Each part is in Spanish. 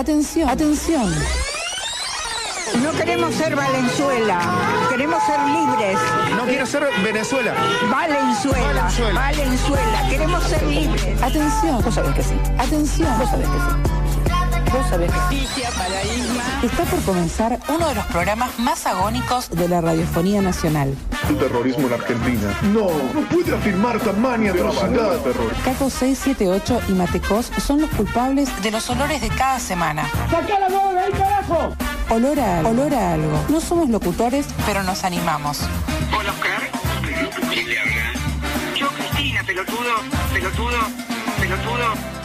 Atención, atención. No queremos ser Valenzuela, queremos ser libres. No quiero ser Venezuela. Valenzuela, Valenzuela. Valenzuela, queremos ser libres. Atención. Vos sabés que sí. Atención. Vos sabés que sí. Vos sabés que para Isma. Está por comenzar uno de los programas más agónicos de la radiofonía nacional. el terrorismo en Argentina. No, no puede afirmar tamaña atrocidad. terror. Caco 678 y Matecos son los culpables de los olores de cada semana. Olor a algo. Olor a algo. No somos locutores, pero nos animamos. ¿Hola, Oscar? Yo, Cristina, pelotudo, pelotudo, pelotudo.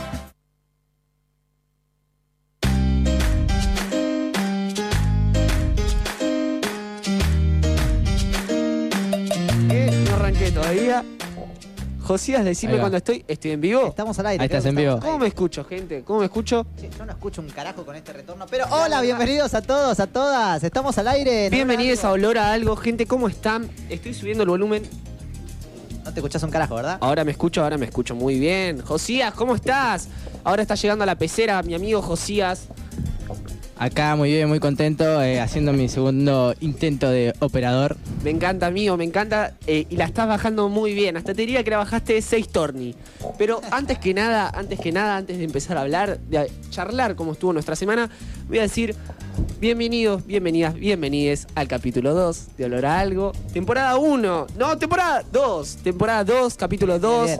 Josías, decime cuando estoy. ¿Estoy en vivo? Estamos al aire. Ahí estás en vivo. ¿Cómo me escucho, gente? ¿Cómo me escucho? Sí, yo no escucho un carajo con este retorno, pero hola, bienvenidos a todos, a todas. Estamos al aire. Bienvenidos a Olor a Algo. Gente, ¿cómo están? Estoy subiendo el volumen. No te escuchás un carajo, ¿verdad? Ahora me escucho, ahora me escucho muy bien. Josías, ¿cómo estás? Ahora está llegando a la pecera mi amigo Josías. Acá muy bien, muy contento, eh, haciendo mi segundo intento de operador. Me encanta, amigo, me encanta. eh, y la estás bajando muy bien. Hasta te diría que la bajaste 6 torni. Pero antes que nada, antes que nada, antes de empezar a hablar, de charlar cómo estuvo nuestra semana, voy a decir bienvenidos, bienvenidas, bienvenides al capítulo 2 de Olor a Algo. Temporada 1. No, temporada 2. Temporada 2, capítulo 2.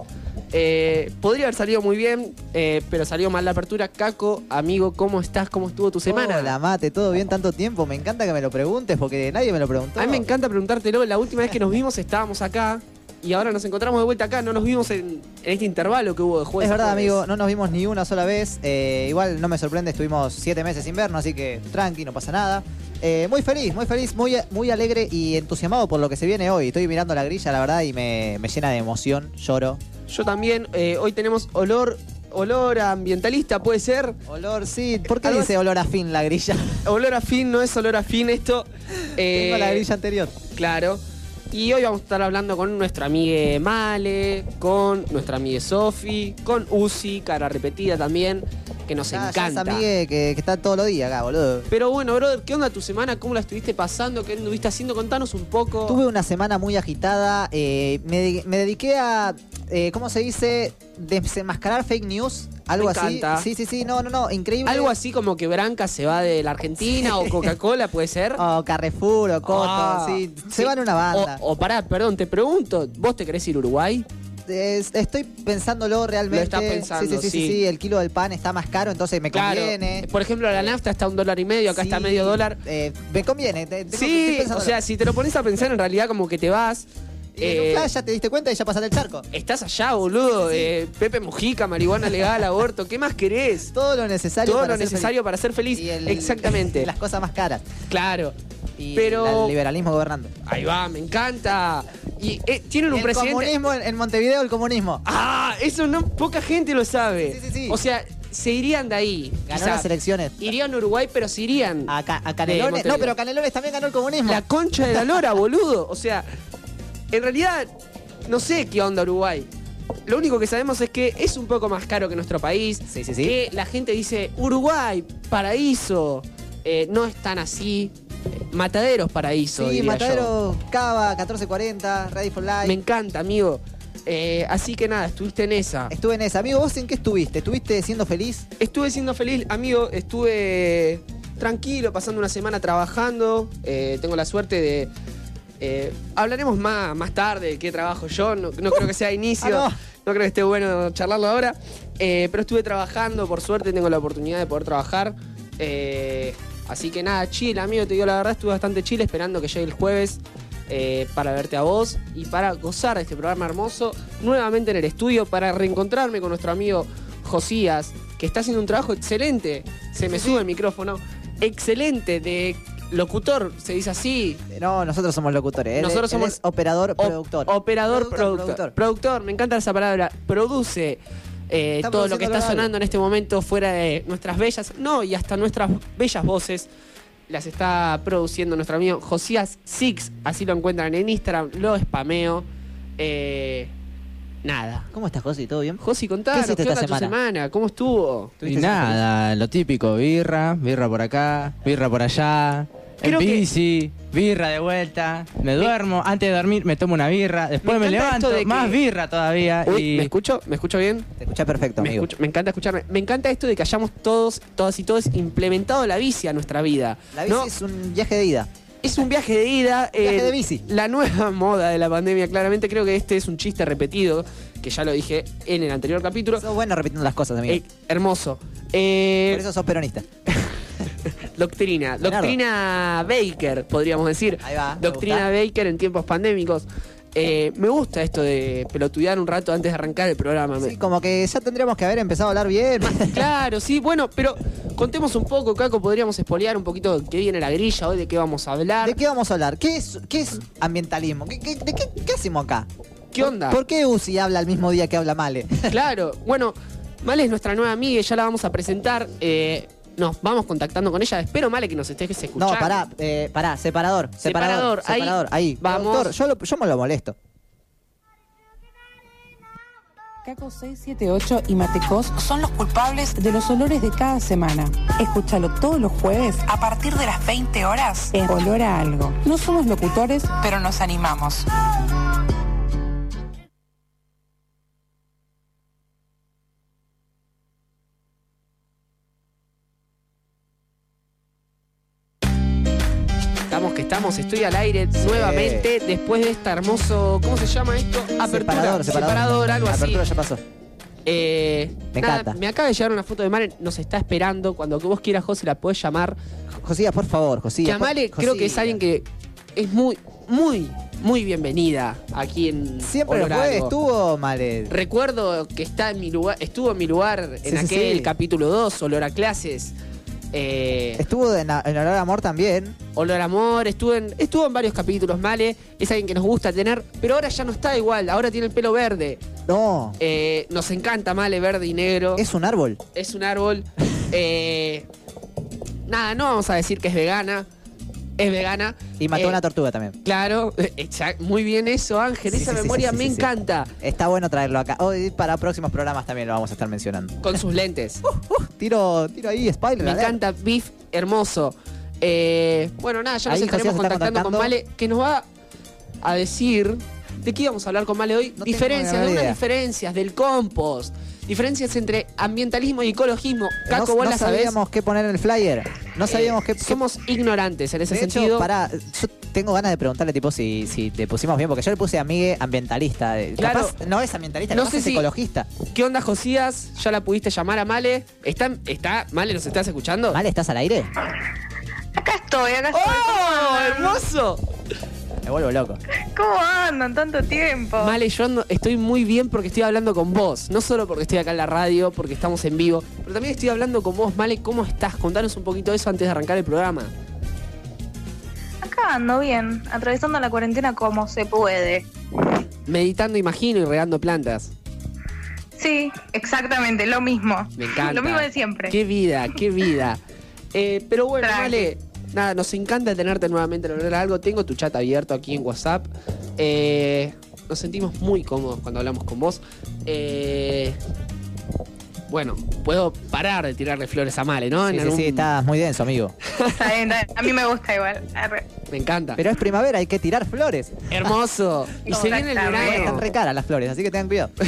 Eh, podría haber salido muy bien, eh, pero salió mal la apertura. Caco, amigo, ¿cómo estás? ¿Cómo estuvo tu semana? Hola, mate, ¿todo bien tanto tiempo? Me encanta que me lo preguntes porque nadie me lo preguntó. A mí me encanta preguntártelo. La última vez que nos vimos estábamos acá y ahora nos encontramos de vuelta acá. No nos vimos en, en este intervalo que hubo de jueves. Es verdad, jueves. amigo, no nos vimos ni una sola vez. Eh, igual no me sorprende, estuvimos siete meses sin vernos, así que tranqui, no pasa nada. Eh, muy feliz, muy feliz, muy, muy alegre y entusiasmado por lo que se viene hoy. Estoy mirando la grilla, la verdad, y me, me llena de emoción, lloro. Yo también. eh, hoy tenemos olor, olor a ambientalista, puede ser. Olor, sí. ¿Por qué dice olor a fin la grilla? Olor a fin, no es olor a fin esto. Eh, Tengo la grilla anterior. Claro. Y hoy vamos a estar hablando con nuestra amiga Male, con nuestra amiga Sofi, con Uzi, cara repetida también, que nos ya encanta. es amigue que, que está todos los días acá, boludo. Pero bueno, brother, ¿qué onda tu semana? ¿Cómo la estuviste pasando? ¿Qué anduviste haciendo? Contanos un poco. Tuve una semana muy agitada. eh, me, de- me dediqué a, eh, ¿cómo se dice? Desenmascarar fake news. Algo Me así. encanta. Sí, sí, sí. No, no, no. Increíble. Algo así como que Branca se va de la Argentina o Coca-Cola, ¿puede ser? O Carrefour o Coto. Ah, sí. sí. Se van a una banda. O, o pará, perdón, te pregunto, ¿vos te querés ir a Uruguay? Es- estoy pensándolo realmente. Lo estás pensando, sí, sí, sí, sí. El kilo del pan está más caro, entonces me conviene. Por ejemplo, la nafta está a un dólar y medio, acá está medio dólar. eh, me conviene. te- Sí, o sea, si te lo pones a pensar, en realidad como que te vas. En eh, un flash ya te diste cuenta y ya pasaste el charco. Estás allá, boludo. eh, Pepe Mujica, marihuana legal, aborto. ¿Qué más querés? Todo lo necesario Todo para lo ser necesario para ser feliz. feliz. Y el- Exactamente. las cosas más caras. Claro. Y Pero- el liberalismo gobernando. Ahí va, me encanta. Y eh, tienen un el presidente. comunismo en, Montevideo, el comunismo. Ah, eso no poca gente lo sabe. Sí, sí, sí. O sea, se irían de ahí. Ganó quizá. las elecciones. Irían a Uruguay, pero se irían. A, Ca- a Canelones. No, pero Canelones también ganó el comunismo. La concha de la lora, boludo. O sea, en realidad, no sé qué onda Uruguay. Lo único que sabemos es que es un poco más caro que nuestro país. Sí, sí, sí. Que la gente dice, Uruguay, paraíso. Eh, no es tan así. Mataderos, paraíso. Sí, diría yo. Matadero, Cava, 1440, Ready for Life. Me encanta, amigo. Eh, así que nada, estuviste en esa. Estuve en esa. Amigo, ¿vos en qué estuviste? ¿Estuviste siendo feliz? Estuve siendo feliz, amigo. Estuve tranquilo, pasando una semana trabajando. Eh, tengo la suerte de. eh, hablaremos más, más tarde de qué trabajo yo. No, no creo que sea inicio. Ah, no. no. creo que esté bueno charlarlo ahora. Pero estuve trabajando, por suerte tengo la oportunidad de poder trabajar. Eh, así que nada, chill, amigo. Te digo la verdad, estuve bastante chill esperando que llegue el jueves. eh, para verte a vos y para gozar de este programa hermoso nuevamente en el estudio para reencontrarme con nuestro amigo Josías, que está haciendo un trabajo excelente. Se me sube el micrófono. Excelente, de locutor, se dice así. No, nosotros somos locutores. Nosotros él somos es operador, Op- productor. Operador, Productor, productor. productor. Productor, me encanta esa palabra. Produce eh, todo lo que está algo. sonando en este momento fuera de nuestras bellas, no, y hasta nuestras bellas voces. Las está produciendo nuestro amigo Josías Six, así lo encuentran en Instagram, lo spameo. Eh, nada. ¿Cómo estás, Josi? ¿Todo bien? Josi, contanos, ¿Qué ¿qué esta onda tu semana? semana? ¿Cómo estuvo? Y ¿Tuviste nada, lo típico, birra, birra por acá, birra por allá, Creo en que- bici, birra de vuelta, me duermo, antes de dormir me tomo una birra, después Me levanto, de más birra todavía Uy, y ¿me escucho? ¿Me escucho bien? Te escuchás perfecto, Me, amigo. escucho- me encanta escucharme. Me encanta esto de que hayamos todos, todas y todos implementado la bici a nuestra vida. La bici ¿no? es un viaje de ida. Es un viaje de ida. Viaje eh, de bici. La nueva moda de la pandemia, claramente. Creo que este es un chiste repetido, que ya lo dije en el anterior capítulo. Sos bueno repitiendo las cosas, amigo. Eh, hermoso. Eh, Por eso sos peronista. Doctrina. Doctrina Baker, podríamos decir. Ahí va, Doctrina gusta. Baker en tiempos pandémicos. Eh, me gusta esto de pelotudear un rato antes de arrancar el programa. Sí, como que ya tendríamos que haber empezado a hablar bien. Claro, sí, bueno, pero contemos un poco, Caco, podríamos espolear un poquito de qué viene la grilla hoy, de qué vamos a hablar. ¿De qué vamos a hablar? ¿Qué es, qué es ambientalismo? ¿Qué, qué- de qué, qué hacemos acá? ¿Qué onda? ¿Por qué Uzi habla el mismo día que habla Male? Claro, bueno, Male es nuestra nueva amiga, y ya la vamos a presentar. eh, nos vamos contactando con ella. Espero, Male, que nos estés escuchando. No, pará, eh, pará, separador, Separador, separador, ahí. separador, ahí. Vamos. Doctor, yo, lo- yo me lo molesto. Caco 678 y Matecos son los culpables de los olores de cada semana. Escúchalo todos los jueves a partir de las 20 horas en Olor a Algo. No somos locutores, pero nos animamos. Estamos estoy al aire nuevamente después de esta hermoso. ¿Cómo se llama esto? Apertura. Separador, separador. algo así. Apertura ya pasó. Eh, Me nada, encanta. Me acaba de llegar una foto de Male, nos está esperando. Cuando vos quieras, José, la podés llamar. Josía, por favor, Josía. Que a Male por- creo que es alguien que es muy, muy, muy bienvenida aquí en Siempre lo fue, estuvo Male. Recuerdo que está en mi lugar, estuvo en mi lugar en Sí, sí, aquel sí. capítulo 2, Olor a Clases. Eh, Estuvo en, en Olor Amor también. Olor Amor, estuvo en, estuvo en varios capítulos, Male. Es alguien que nos gusta tener, pero ahora ya no está igual, ahora tiene el pelo verde. No, Eh, nos encanta Male, verde y negro. es un árbol. es un árbol. Eh, nada, no vamos a decir que es vegana. Es vegana. Y mató Eh, una tortuga también. Claro, exact- muy bien eso, Ángel. Sí, Esa sí, memoria sí, me encanta. Está bueno traerlo acá. Hoy para próximos programas también lo vamos a estar mencionando. Con sus lentes. Uh, tiro, tiro ahí, spoiler. me encanta, Beef, hermoso. Eh, bueno, nada, ya nos Ahí estaremos contactando con. Male, que nos va a decir. ¿De qué íbamos a hablar con Male hoy? No diferencias, de unas diferencias, del compost. Diferencias entre ambientalismo y ecologismo. No, Caco, vos no la sabés. sabíamos qué poner en el flyer. No sabíamos Eh, qué. qué- Somos ignorantes en ese de hecho, sentido. pará, yo tengo ganas de preguntarle tipo si, si te pusimos bien, porque yo le puse amigue ambientalista. eh, Claro. Capaz no es ambientalista, No capaz sé es si- ecologista. ¿Qué onda, Josías? ¿Ya la pudiste llamar a Male? ¿Está, está, Male, nos estás escuchando? ¿Vale? ¿Estás al aire? Acá estoy, acá estoy. ¿Cómo ¡Oh, hermoso! Me vuelvo loco. ¿Cómo andan tanto tiempo? Male, yo ando- estoy muy bien porque estoy hablando con vos. No solo porque estoy acá en la radio, porque estamos en vivo, pero también estoy hablando con vos. Male, ¿cómo estás? Contanos un poquito de eso antes de arrancar el programa. Acá ando bien, atravesando la cuarentena como se puede. Meditando, imagino, y regando plantas. Sí, exactamente, lo mismo. Me encanta. Lo mismo de siempre. Qué vida, qué vida. Eh, pero bueno, Tranqui. Male, nada, nos encanta tenerte nuevamente en algo. Tengo tu chat abierto aquí en WhatsApp. Eh, nos sentimos muy cómodos cuando hablamos con vos. Eh, bueno, puedo parar de tirarle flores a Male, ¿no? En Sí, sí, algún- sí, estás muy denso, amigo. Está bien, está bien. A mí me gusta igual. Arre. Me encanta. Pero es primavera, hay que tirar flores. Hermoso. Y se viene el Exactamente. Están verano. re caras las flores, así que tengan cuidado.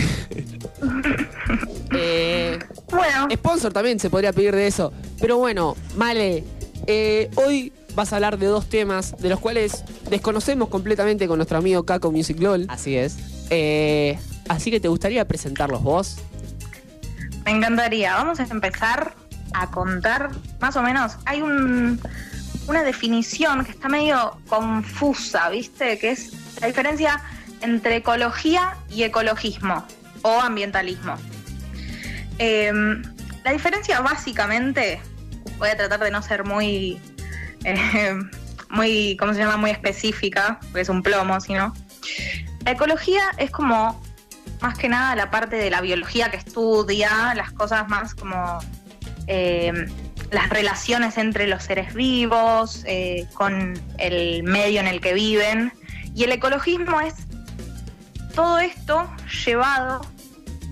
Eh, Bueno, sponsor también se podría pedir de eso. Pero bueno, Male, eh, hoy vas a hablar de dos temas de los cuales desconocemos completamente con nuestro amigo Caco Music LOL. Así es. Eh, así que te gustaría presentarlos vos. me encantaría. Vamos a empezar a contar más o menos. Hay un, una definición que está medio confusa, ¿viste? Que es la diferencia entre ecología y ecologismo o ambientalismo. Eh, la diferencia básicamente, voy a tratar de no ser muy, eh, muy, ¿cómo se llama? Muy específica, porque es un plomo, sino. La ecología es como más que nada la parte de la biología que estudia las cosas más como eh, las relaciones entre los seres vivos, eh, con el medio en el que viven. Y el ecologismo es todo esto llevado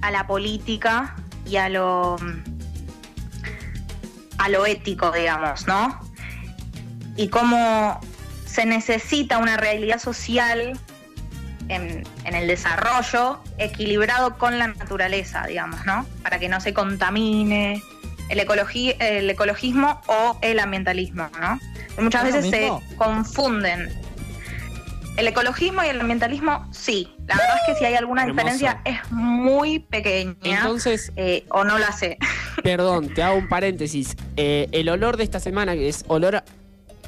a la política y a lo a lo ético, digamos, ¿no? Y cómo se necesita una realidad social en, en el desarrollo equilibrado con la naturaleza, digamos, ¿no? Para que no se contamine el, ecologi- el ecologismo o el ambientalismo, ¿no? Muchas ¿Es lo veces se confunden. El ecologismo y el ambientalismo, sí. La verdad es que si hay alguna Hermoso. diferencia es muy pequeña Entonces, eh, o no la sé. perdón, te hago un paréntesis. Eh, el olor de esta semana, que es olor a.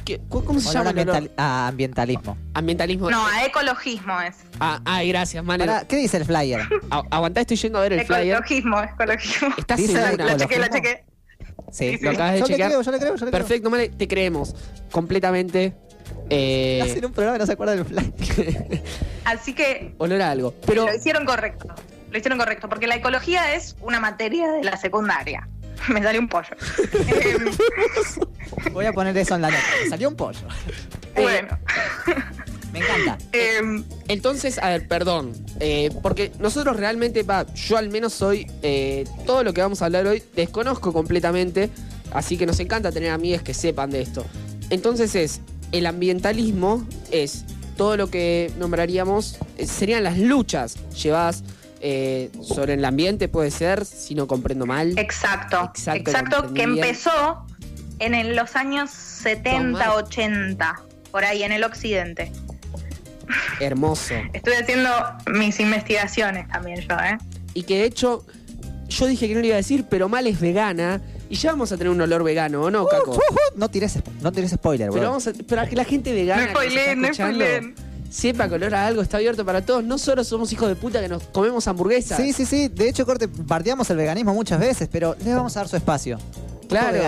¿qué- cu- ¿Cómo se Olor llama el olor? a ambientalismo. Ambientalismo. No, a ecologismo es. Ah, ay, gracias, Mane. Pará, ¿Qué dice el flyer? A- Aguantá, estoy yendo a ver el flyer. Ecologismo, ecologismo. ¿Estás segura? La chequé, ¿Ecologismo? chequé. Sí. ¿Lo acabas de yo le creo, yo le creo, yo le creo. Perfecto, Mane, te creemos. Completamente. Eh, Hacen un programa y no se acuerda del flyer. Así que olor a algo. Pero. lo hicieron correcto. Lo hicieron correcto, porque la ecología es una materia de la secundaria. Me salió un pollo. Voy a poner eso en la nota. Me salió un pollo. bueno, Me encanta. em, Entonces, a ver, perdón. eh, porque nosotros realmente, va, yo al menos soy. eh, todo lo que vamos a hablar hoy desconozco completamente. Así que nos encanta tener amigas que sepan de esto. Entonces es. El ambientalismo es todo lo que nombraríamos. eh, serían las luchas llevadas eh, sobre el ambiente, puede ser, si no comprendo mal. exacto. Exacto, Exacto, lo que empezó en el- los años 70, Tomá. 80, por ahí en el occidente. Hermoso. Estoy haciendo mis investigaciones también yo, ¿eh? Y que de hecho, yo dije que no le iba a decir, pero mal es vegana. Y ya vamos a tener un olor vegano, ¿o no, Caco? No tires, no tires spoiler, Pero bro. vamos a, para que la gente vegana No spoileen, no spoileen. Sepa que olor a algo está abierto para todos. No solo somos hijos de puta que nos comemos hamburguesas. Sí, sí, sí. De hecho, corte, bardeamos el veganismo muchas veces, pero le vamos a dar su espacio. claro.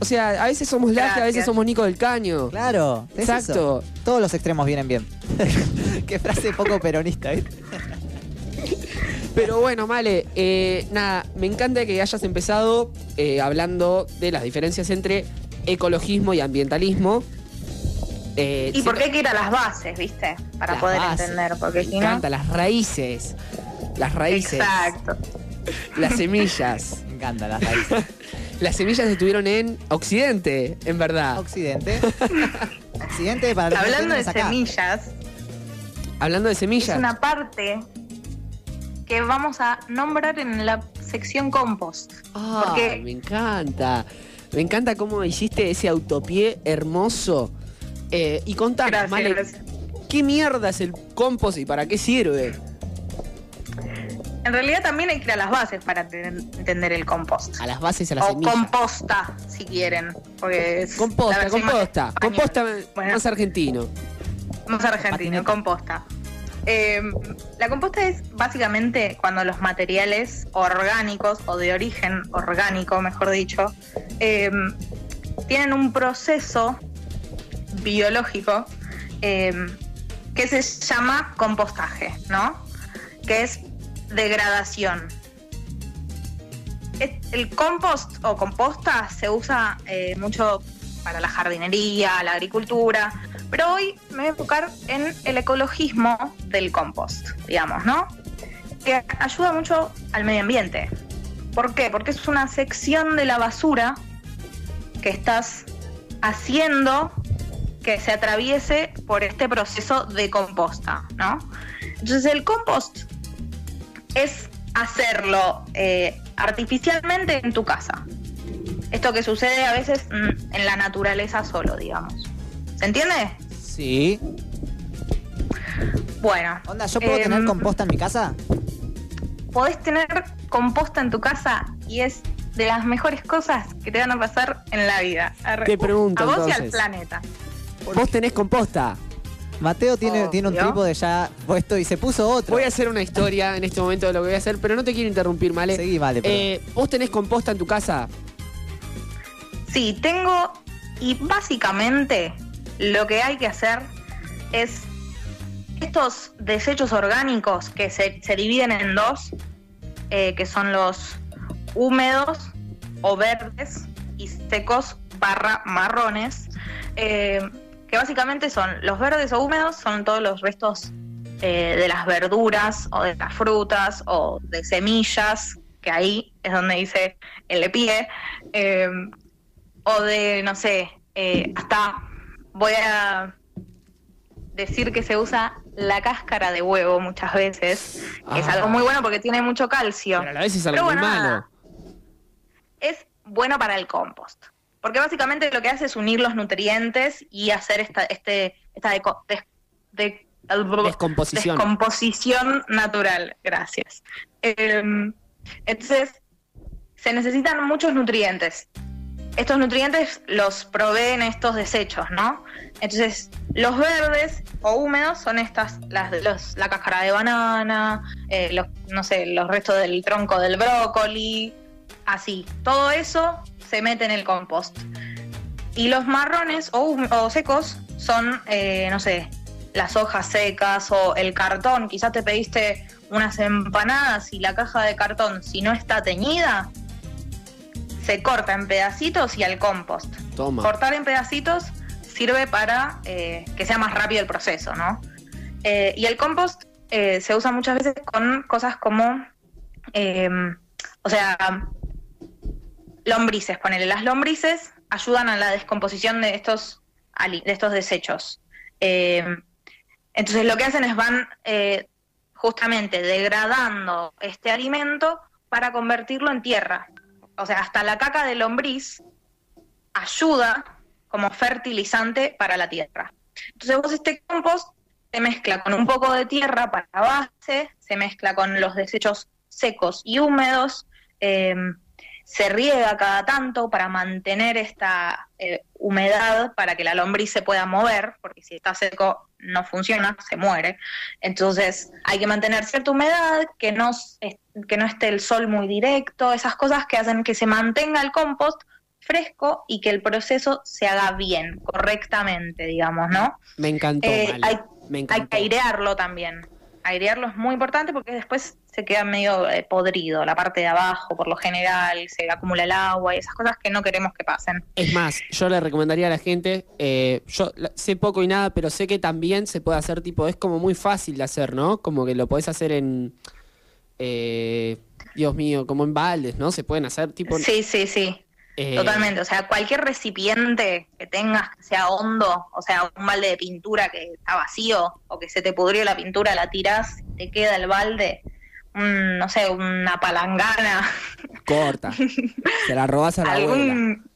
O sea, a veces somos Laje, a veces somos Nico del Caño. Claro, es Exacto. eso. Todos los extremos vienen bien. Qué frase poco peronista, ¿viste? Pero bueno, Male, eh, nada, me encanta que hayas empezado eh, hablando de las diferencias entre ecologismo y ambientalismo. Eh, Y porque hay que ir a las bases, ¿viste? Para Las poder bases. entender, porque Me si no... encanta, las raíces. Las raíces. Exacto. Las semillas. Me encantan las raíces. Las semillas estuvieron en Occidente, en verdad. Occidente. Occidente para no Hablando de acá. semillas, Hablando de es semillas. una parte que vamos a nombrar en la sección compost. Ah, porque- me encanta. Me encanta cómo hiciste ese autopié hermoso. Eh, y contanos, Male, gracias. ¿qué mierda es el compost y para qué sirve? En realidad también hay que ir a las bases para ten- entender el compost. A las bases, a las O semillas. composta, si quieren. Porque es la Composta, más composta. Composta Bueno. más argentino. Más argentino, Patineta. composta. Eh, la composta es básicamente cuando los materiales orgánicos o de origen orgánico, mejor dicho, eh, tienen un proceso biológico eh, que se llama compostaje, ¿no? Que es degradación. El compost o composta se usa eh, mucho para la jardinería, la agricultura, pero hoy me voy a enfocar en el ecologismo del compost, digamos, ¿no? Que ayuda mucho al medio ambiente. ¿Por qué? Porque es una sección de la basura que estás haciendo que se atraviese por este proceso de composta, ¿no? Entonces el compost es hacerlo eh, artificialmente en tu casa. Esto que sucede a veces mm, en la naturaleza solo, digamos. ¿Se entiende? Sí. Bueno. Onda, ¿yo puedo em, tener composta en mi casa? Podés tener composta en tu casa y es de las mejores cosas que te van a pasar en la vida. Arre. Te pregunto, A vos y al planeta. Vos tenés composta. Mateo tiene, Obvio. tiene un trípode ya puesto y se puso otro. Voy a hacer una historia en este momento de lo que voy a hacer, pero no te quiero interrumpir, Male. Seguí, vale, perdón. Eh, ¿Vos tenés composta en tu casa? Sí, tengo. Y básicamente lo que hay que hacer es estos desechos orgánicos que se, se dividen en dos, eh, que son los húmedos o verdes y secos barra marrones, eh, que básicamente son los verdes o húmedos, son todos los restos eh, de las verduras o de las frutas o de semillas, que ahí es donde dice el pie, eh, o de, no sé, eh, hasta voy a decir que se usa la cáscara de huevo muchas veces, que es Ah. algo muy bueno porque tiene mucho calcio. Pero a la vez es algo Pero muy bueno, malo. Es bueno para el compost. Porque básicamente lo que hace es unir los nutrientes y hacer esta, este, esta deco- des- de- Descomposición. descomposición natural. Gracias. Eh, entonces, se necesitan muchos nutrientes. Estos nutrientes los proveen estos desechos, ¿no? Entonces, los verdes o húmedos son estas, las, de los, la cáscara de banana, eh, los, no sé, los restos del tronco del brócoli, así. Todo eso se mete en el compost. Y los marrones o, secos son, eh, no sé, las hojas secas o el cartón. Quizás te pediste unas empanadas y la caja de cartón, si no está teñida, se corta en pedacitos y al compost. Toma. Cortar en pedacitos sirve para eh, que sea más rápido el proceso, ¿no? Eh, y el compost eh, se usa muchas veces con cosas como, eh, o sea, lombrices, ponele. Las lombrices ayudan a la descomposición de estos, de estos desechos. Eh, entonces lo que hacen es van eh, justamente degradando este alimento para convertirlo en tierra. O sea, hasta la caca de lombriz ayuda como fertilizante para la tierra. Entonces vos este compost se mezcla con un poco de tierra para base, se mezcla con los desechos secos y húmedos, eh, se riega cada tanto para mantener esta eh, humedad para que la lombriz se pueda mover, porque si está seco no funciona, se muere. Entonces hay que mantener cierta humedad, que no, que no esté el sol muy directo, esas cosas que hacen que se mantenga el compost fresco y que el proceso se haga bien, correctamente, digamos, ¿no? Me encantó. Eh, hay, Me hay que airearlo también. Airearlo es muy importante porque después se queda medio eh, podrido, la parte de abajo por lo general, se acumula el agua y esas cosas que no queremos que pasen. Es más, yo le recomendaría a la gente, eh, yo sé poco y nada, pero sé que también se puede hacer tipo, es como muy fácil de hacer, ¿no? Como que lo podés hacer en, eh, Dios mío, como en baldes, ¿no? Se pueden hacer tipo... Sí, sí, sí. Eh, Totalmente, o sea, cualquier recipiente que tengas que sea hondo, o sea, un balde de pintura que está vacío o que se te pudrió la pintura, la tirás, te queda el balde, un, no sé, una palangana, Corta. Se la robás a la abuela. algún...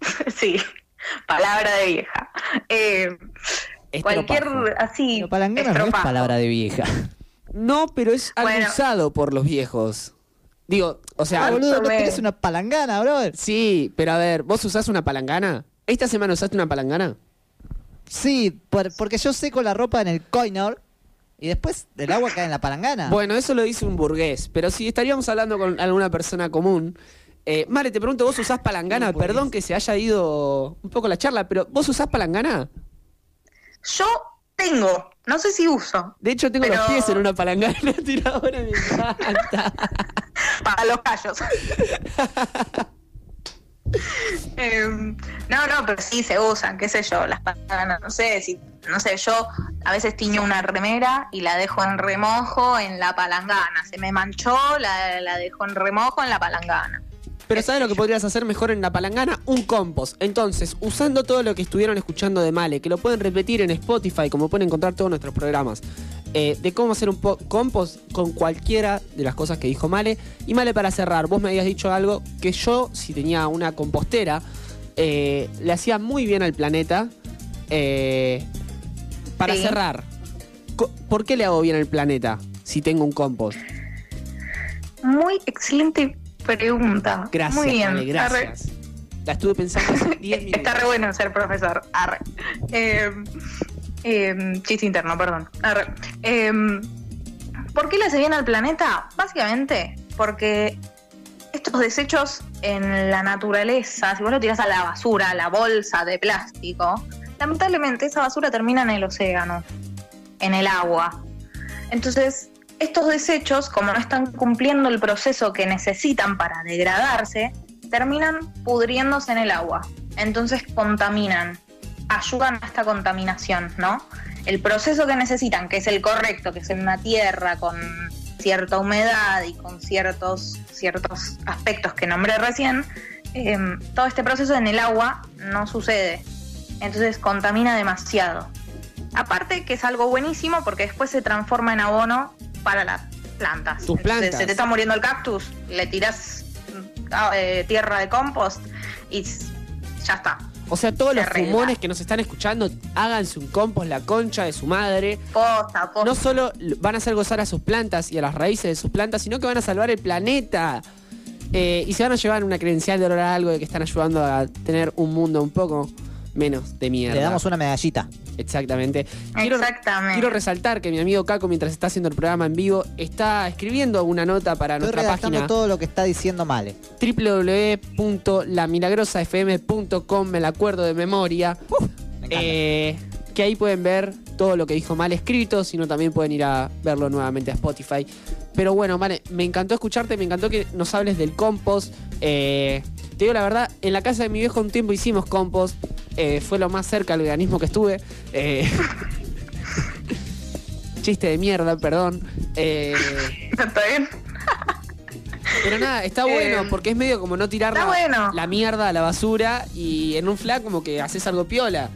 sí, palabra de vieja. Eh, cualquier Estropajo. así... Pero palangana no es estropajo. palabra de vieja. No, pero es Bueno. usado por los viejos. Digo, o sea, Ah, boludo, ¿no tenés una palangana, brother? sí, pero a ver, ¿vos usás una palangana? ¿Esta semana usaste una palangana? Sí, por- porque yo seco la ropa en el coinor y después el agua cae en la palangana. Bueno, eso lo dice un burgués, pero si estaríamos hablando con alguna persona común. Eh, Mare, te pregunto, ¿vos usás palangana? Perdón que se haya ido un poco la charla, pero ¿vos usás palangana? Yo tengo, no sé si uso, De hecho, tengo los Pero- pies en una palangana tiradora, me encanta. para los callos. Em, no, no, pero sí se usan, qué sé yo, las paganas, no sé, si, no sé, yo a veces tiño una remera y la dejo en remojo en la palangana, se me manchó, la, la dejo en remojo en la palangana. Pero ¿sabes lo que podrías hacer mejor en la palangana? Un compost. Entonces, usando todo lo que estuvieron escuchando de Male, que lo pueden repetir en Spotify, como pueden encontrar todos nuestros programas, eh, de cómo hacer un po- compost con cualquiera de las cosas que dijo Male. Y Male, para cerrar, vos me habías dicho algo que yo, si tenía una compostera, eh, le hacía muy bien al planeta. Eh, para Sí. cerrar, ¿por qué le hago bien al planeta si tengo un compost? Muy excelente pregunta. Gracias, Muy bien. Arre. gracias. La estuve pensando hace 10 minutos. Está re bueno ser profesor. Arre. Eh, eh, chiste interno, perdón. Arre. Eh, ¿Por qué le hace bien al planeta? Básicamente porque estos desechos en la naturaleza, si vos lo tirás a la basura, a la bolsa de plástico, lamentablemente esa basura termina en el océano, en el agua. Entonces, estos desechos, como no están cumpliendo el proceso que necesitan para degradarse, terminan pudriéndose en el agua. Entonces contaminan, ayudan a esta contaminación, ¿no? el proceso que necesitan, que es el correcto, que es en una tierra con cierta humedad y con ciertos, ciertos aspectos que nombré recién, eh, todo este proceso en el agua no sucede. Entonces contamina demasiado. Aparte que es algo buenísimo porque después se transforma en abono para las plantas. Tus plantas. Se te está muriendo el cactus, le tiras tierra de compost y ya está. O sea, todos Se los arregla. fumones que nos están escuchando, háganse un compost, la concha de su madre. Posta, posta. No solo van a hacer gozar a sus plantas y a las raíces de sus plantas, sino que van a salvar el planeta. Eh, y se van a llevar una credencial de olor a algo de que están ayudando a tener un mundo un poco menos de mierda. Le damos una medallita. Exactamente. Quiero, Exactamente. quiero resaltar que mi amigo Caco, mientras está haciendo el programa en vivo, está escribiendo una nota para Estoy nuestra página todo lo que está diciendo Male. www.lamilagrosafm.com, me la acuerdo de memoria. Me encanta. Eh, que ahí pueden ver todo lo que dijo mal escrito, sino también pueden ir a verlo nuevamente a Spotify. Pero bueno, Male, me encantó escucharte, me encantó que nos hables del compost. Eh, te digo la verdad, en la casa de mi viejo un tiempo hicimos compost. eh, fue lo más cerca al veganismo que estuve. Eh, chiste de mierda, perdón. Eh, ¿Está bien? pero nada, está bueno porque es medio como no tirar la, bueno. la mierda a la basura y en un flag como que haces algo piola.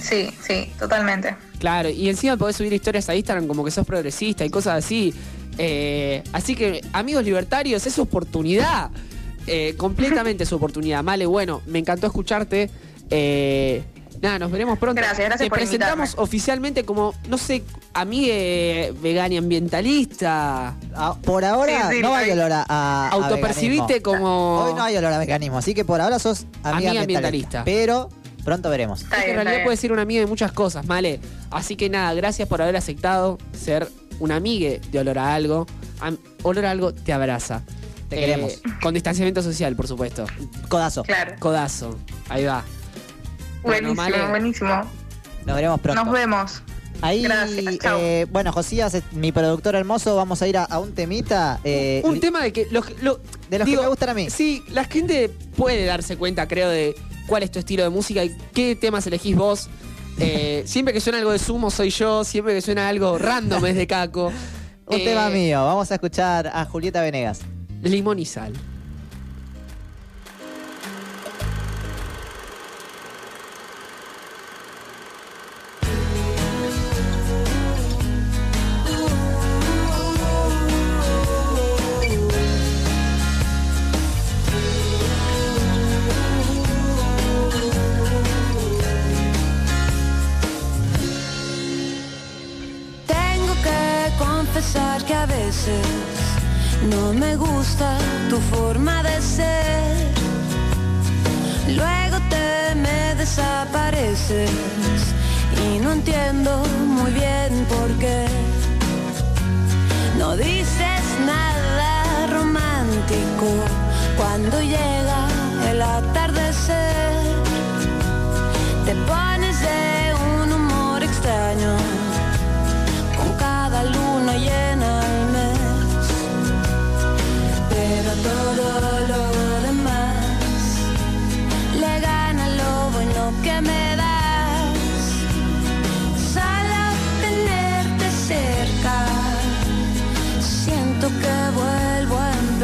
Sí, sí, totalmente. Claro, y encima podés subir historias a Instagram como que sos progresista y cosas así. Así que, amigos libertarios, es oportunidad. Eh, completamente su oportunidad. Male, bueno, me encantó escucharte. Eh, nada, nos veremos pronto. Gracias, gracias Te por presentamos invitarme. oficialmente como, no sé, amigue vegana y ambientalista. Ah, por ahora Sí, sí, no hay olor a, a- Autopercibiste como. Hoy no hay olor a veganismo, así que por ahora sos amiga, Amiga ambientalista. ambientalista. Pero pronto veremos. Está bien, en realidad puede ser una amiga de muchas cosas, Male. Así que nada, gracias por haber aceptado ser una amiga de Olor a Algo. Olor a Algo te abraza. Te Eh, queremos. Con distanciamiento social, por supuesto. Codazo. Claro. Codazo. Ahí va. Bueno, Buenísimo, Male. buenísimo. Nos veremos pronto. Nos vemos. Ahí, Gracias, eh, bueno, Josías, es mi productor hermoso, vamos a ir a, a un temita. eh, Un tema de que. Los, lo- de los digo, que me gustan a mí. Sí, la gente puede darse cuenta, creo, de cuál es tu estilo de música y qué temas elegís vos. Eh, siempre que suena algo de sumo soy yo, siempre que suena algo random es de Caco. Un Eh, tema mío. Vamos a escuchar a Julieta Venegas. Limón y sal. Tengo que confesar que a veces no me gusta tu forma de ser. Luego te me desapareces y no entiendo muy bien por qué. No dices nada romántico cuando llega el atardecer.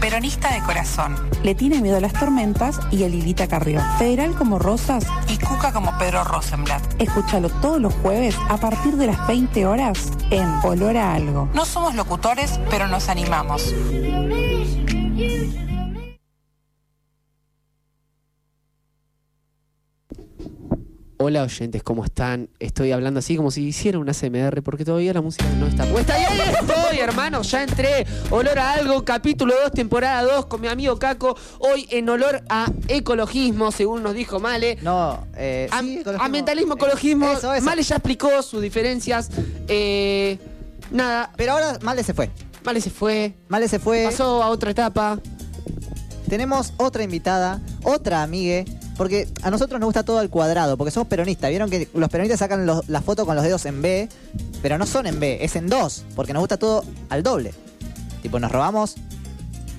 Peronista de corazón. Le tiene miedo a las tormentas y a Lilita Carrió. Federal como Rosas. Y Cuca como Pedro Rosenblatt. Escúchalo todos los jueves a partir de las 20 horas en Olor a Algo. No somos locutores, pero nos animamos. Hola oyentes, ¿cómo están? Estoy hablando así como si hiciera una CMR porque todavía la música no está puesta. Y ahí estoy, hermanos, ya entré. Olor a algo, capítulo 2, temporada 2, con mi amigo Caco. Hoy en olor a ecologismo, según nos dijo Male. No, eh, Am- sí, ecologismo. ambientalismo, Eh, ecologismo. Eso, eso. Male ya explicó sus diferencias. Eh, nada, Pero ahora Male se fue. Male se fue. Male se fue. Pasó a otra etapa. Tenemos otra invitada, otra amigue, porque a nosotros nos gusta todo al cuadrado, porque somos peronistas. Vieron que los peronistas sacan los- la foto con los dedos en B, pero no son en B, es en 2, porque nos gusta todo al doble. Tipo, nos robamos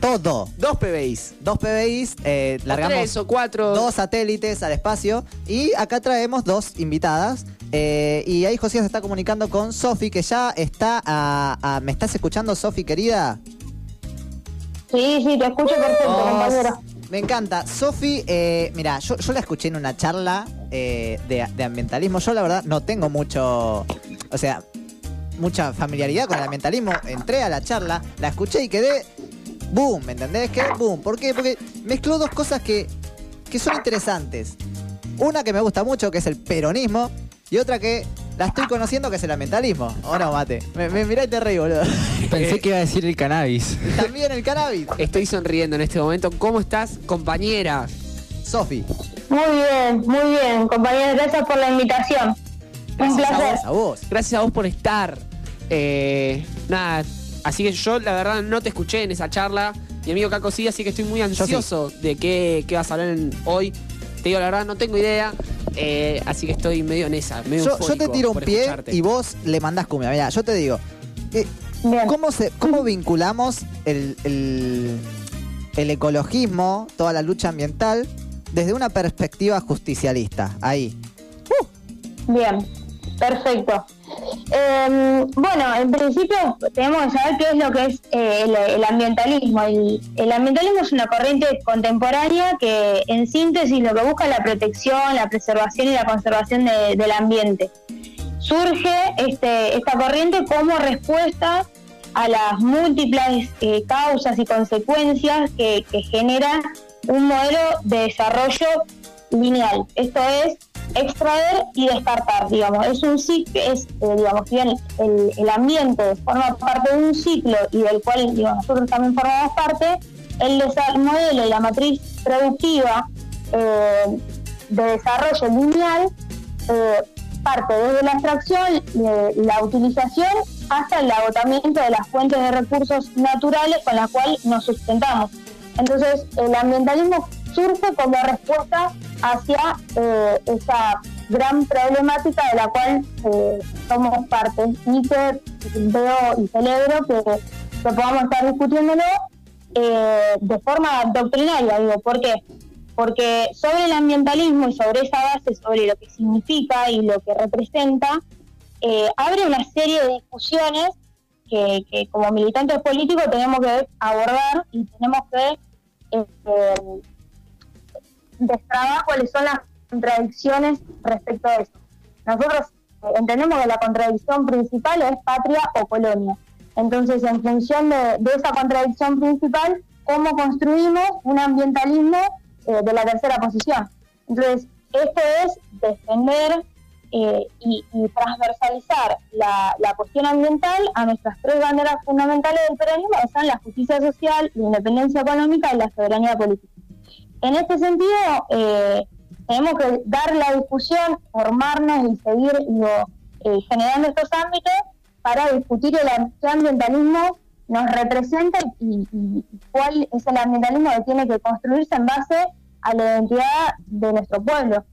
todo. Dos PBIs. Dos PBIs, eh, largamos Tres o cuatro. dos satélites al espacio y acá traemos dos invitadas. eh, y ahí Josías se está comunicando con Sofi, que ya está a, a- ¿Me estás escuchando, Sofi, querida? Sí, sí, te escucho perfecto, Oh, compañero. Me encanta. Sofi, eh, mira, yo, la escuché en una charla eh, de, de ambientalismo. Yo la verdad no tengo mucho, o sea, mucha familiaridad con el ambientalismo. Entré a la charla, la escuché y quedé boom, ¿me entendés? Quedé boom. ¿Por qué? Porque mezcló dos cosas que, que son interesantes. Una que me gusta mucho, que es el peronismo, y otra que la estoy conociendo, que es el ambientalismo. ¿O no, mate? Me, me mirá y te reí, boludo. Pensé que iba a decir el cannabis. También el cannabis. Estoy sonriendo en este momento. ¿Cómo estás, compañera? Sofi. Muy bien, muy bien, compañero. Gracias por la invitación. Un Gracias a placer. vos, a vos. Gracias a vos por estar. Eh, nada, así que yo la verdad no te escuché en esa charla. Mi amigo Caco sí, así que estoy muy ansioso de qué, qué vas a hablar en- hoy. Te digo la verdad, no tengo idea. eh, así que estoy medio en esa, medio Yo, yo te tiro un pie escucharte. y vos le mandás cumbia. Mira, yo te digo, eh. ¿cómo, se, ¿cómo vinculamos el, el- el ecologismo, toda la lucha ambiental, desde una perspectiva justicialista? Ahí. Bien, perfecto. Eh, bueno, en principio tenemos que saber qué es lo que es eh, el, ambientalismo. El, el ambientalismo es una corriente contemporánea que en síntesis lo que busca es la protección, la preservación y la conservación de- del ambiente. Surge este, esta corriente como respuesta a las múltiples eh, causas y consecuencias que genera un modelo de desarrollo lineal. Esto es extraer y descartar, digamos. Es un ciclo, es, eh, digamos, bien el, el ambiente forma parte de un ciclo y del cual digamos, nosotros también formamos parte, el, desa- modelo y la matriz productiva eh, de desarrollo lineal eh, parte desde la extracción, la utilización, hasta el agotamiento de las fuentes de recursos naturales con las cuales nos sustentamos. Entonces, el ambientalismo surge como respuesta hacia eh, esa gran problemática de la cual eh, somos parte y que veo y celebro que, podamos estar discutiéndolo eh, de forma doctrinaria. Digo, ¿Por qué? Porque sobre el ambientalismo y sobre esa base, sobre lo que significa y lo que representa, abre una serie de discusiones que, como militantes políticos tenemos que abordar y tenemos que destrabar cuáles son las contradicciones respecto a eso. Nosotros eh, entendemos que la contradicción principal es patria o colonia. Entonces, en función de, esa contradicción principal, ¿cómo construimos un ambientalismo eh, de la tercera posición? Entonces, esto es defender eh, y, y transversalizar la, la cuestión ambiental a nuestras tres banderas fundamentales del peronismo, que son la justicia social, la independencia económica y la soberanía política. En este sentido, eh, tenemos que dar la discusión, formarnos y seguir digo, eh, generando estos ámbitos para discutir el qué ambientalismo nos representa y, cuál es el ambientalismo que tiene que construirse en base a la identidad de nuestro pueblo.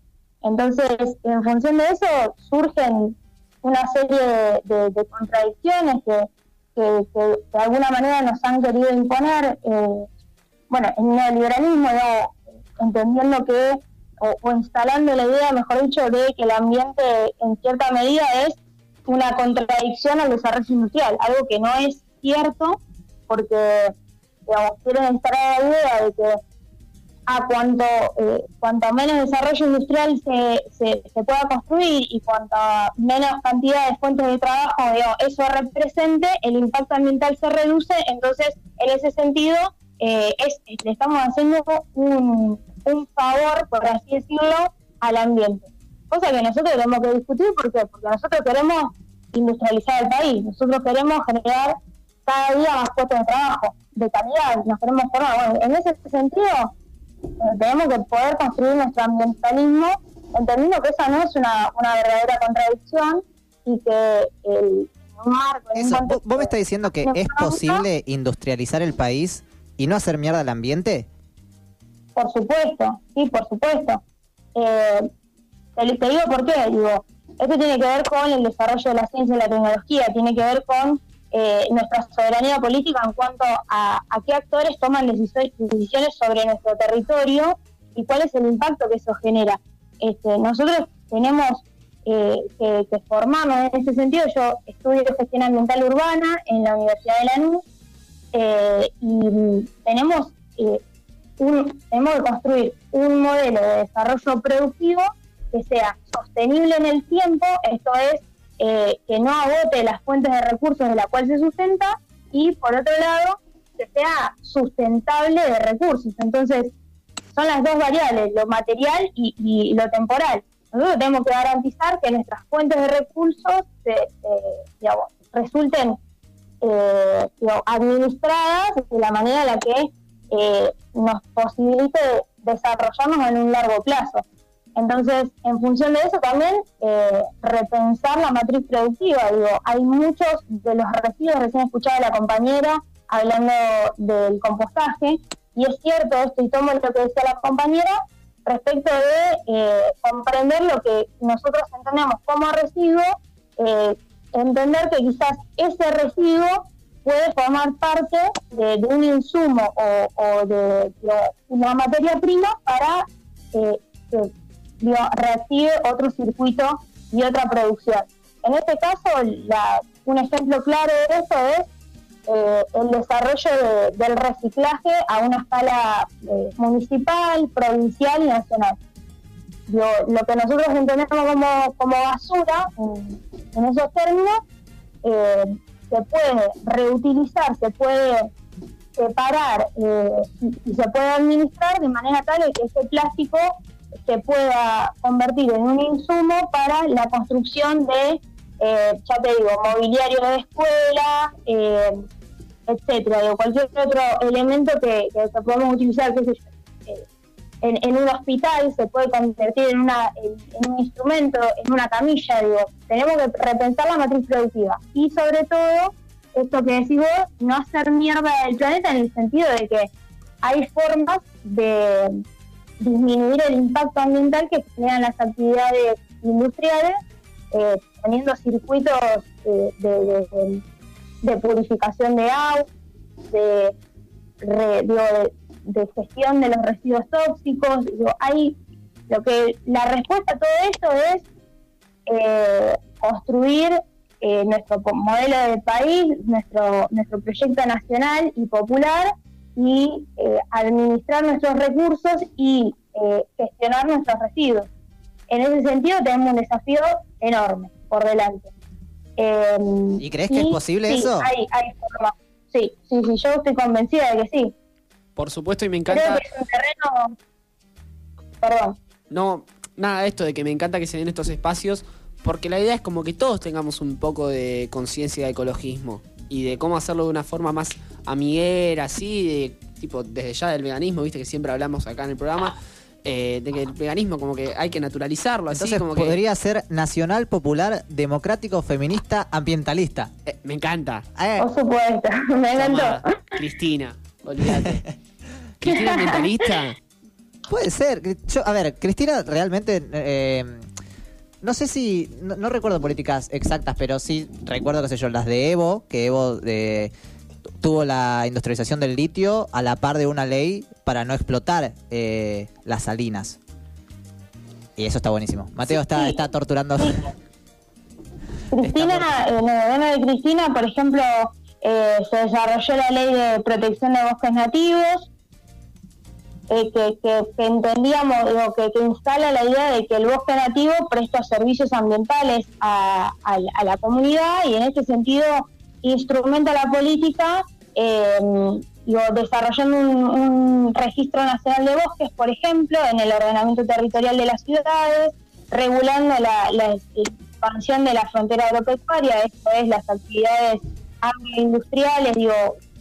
Entonces, en función de eso, surgen una serie de, contradicciones que, de alguna manera nos han querido imponer, eh, bueno, el neoliberalismo, ¿no? Entendiendo que, o, instalando la idea, mejor dicho, de que el ambiente en cierta medida es una contradicción al desarrollo industrial, algo que no es cierto, porque digamos, quieren instalar la idea de que a cuanto, eh, cuanto menos desarrollo industrial se, se, se pueda construir y cuanto menos cantidad de fuentes de trabajo digamos, eso represente, el impacto ambiental se reduce, entonces en ese sentido eh, es, le estamos haciendo un, un favor, por así decirlo, al ambiente. Cosa que nosotros tenemos que discutir, ¿por qué? Porque nosotros queremos industrializar el país, nosotros queremos generar cada día más puestos de trabajo, de calidad, nos queremos formar. Bueno, en ese sentido, eh, tenemos que poder construir nuestro ambientalismo, entendiendo que esa no es una, una verdadera contradicción y que el, un marco, en un Eso, ¿vos, vos me estás diciendo que es posible industrializar el país y no hacer mierda al ambiente? Por supuesto, sí, por supuesto. Eh, te, digo por qué, digo, esto tiene que ver con el desarrollo de la ciencia y la tecnología, tiene que ver con eh, nuestra soberanía política en cuanto a, a qué actores toman decisiones sobre nuestro territorio y cuál es el impacto que eso genera. Este, nosotros tenemos eh, que, que formarnos en ese sentido. Yo estudio gestión ambiental urbana en la Universidad de Lanús eh, y tenemos eh, un- tenemos que construir un modelo de desarrollo productivo que sea sostenible en el tiempo, esto es, eh, que no agote las fuentes de recursos de la cual se sustenta, y por otro lado, que sea sustentable de recursos. Entonces, son las dos variables, lo material y, y lo temporal. Nosotros tenemos que garantizar que nuestras fuentes de recursos se, eh, digamos, resulten eh, digo, administradas de la manera en la que eh, nos posibilite desarrollarnos en un largo plazo. Entonces, en función de eso también, eh, repensar la matriz productiva. Digo, hay muchos de los residuos, recién escuchaba a la compañera hablando del compostaje, y es cierto esto, y tomo lo que decía la compañera, respecto de eh, comprender lo que nosotros entendemos como residuo, entender que quizás ese residuo puede formar parte de, un insumo o, de, de una materia prima para eh, que digo, otro circuito y otra producción. En este caso, un ejemplo claro de eso es eh, el desarrollo de- del reciclaje a una escala eh, municipal, provincial y nacional. Lo que nosotros entendemos como, basura, en, en esos términos, eh, se puede reutilizar, se puede separar eh, y, y se puede administrar de manera tal que ese plástico se pueda convertir en un insumo para la construcción de, eh, ya te digo, mobiliario de escuela, eh, etcétera, digo, cualquier otro elemento que, que, podamos utilizar, qué sé yo, eh, en, en un hospital se puede convertir en, una, un instrumento, en una camilla, digo, tenemos que repensar la matriz productiva. Y sobre todo, esto que decís vos, no hacer mierda del planeta en el sentido de que hay formas de disminuir el impacto ambiental que generan las actividades industriales, eh, teniendo circuitos eh, de, de- purificación de agua, de, re- de, de gestión de los residuos tóxicos. Digo, hay lo que la respuesta a todo esto es eh, construir eh, nuestro modelo de país, nuestro nuestro proyecto nacional y popular y eh, administrar nuestros recursos y eh, gestionar nuestros residuos. En ese sentido tenemos un desafío enorme por delante. Eh, ¿Y crees que es posible sí, eso? Hay, hay forma. Sí, sí, sí, yo estoy convencida de que sí. Por supuesto, y me Creo encanta. que es un terreno... Perdón. No, nada, esto de que me encanta que se den estos espacios, porque la idea es como que todos tengamos un poco de conciencia de ecologismo y de cómo hacerlo de una forma más amiguera, así, de, tipo desde ya del veganismo, viste que siempre hablamos acá en el programa, eh, de que el veganismo como que hay que naturalizarlo, así Entonces como que... podría ser nacional, popular, democrático, feminista, ambientalista. Eh, me encanta. Eh, Por supuesto, me encantó. Cristina, olvídate. Cristina ambientalista. Puede ser. Yo, a ver, Cristina realmente... eh, no sé si... No, no recuerdo políticas exactas, pero sí recuerdo, qué sé yo, las de Evo, que Evo eh, tuvo la industrialización del litio a la par de una ley para no explotar eh, las salinas. Y eso está buenísimo. Mateo está, está torturando... Cristina, en el gobierno de Cristina, por ejemplo, eh, se desarrolló la ley de protección de bosques nativos, eh, que, que- que entendíamos, digo, que, instala la idea de que el bosque nativo presta servicios ambientales a, la- comunidad y en ese sentido instrumenta la política, eh, digo, desarrollando un, registro nacional de bosques, por ejemplo, en el ordenamiento territorial de las ciudades, regulando la, la expansión de la frontera agropecuaria, esto es las actividades agroindustriales, digo,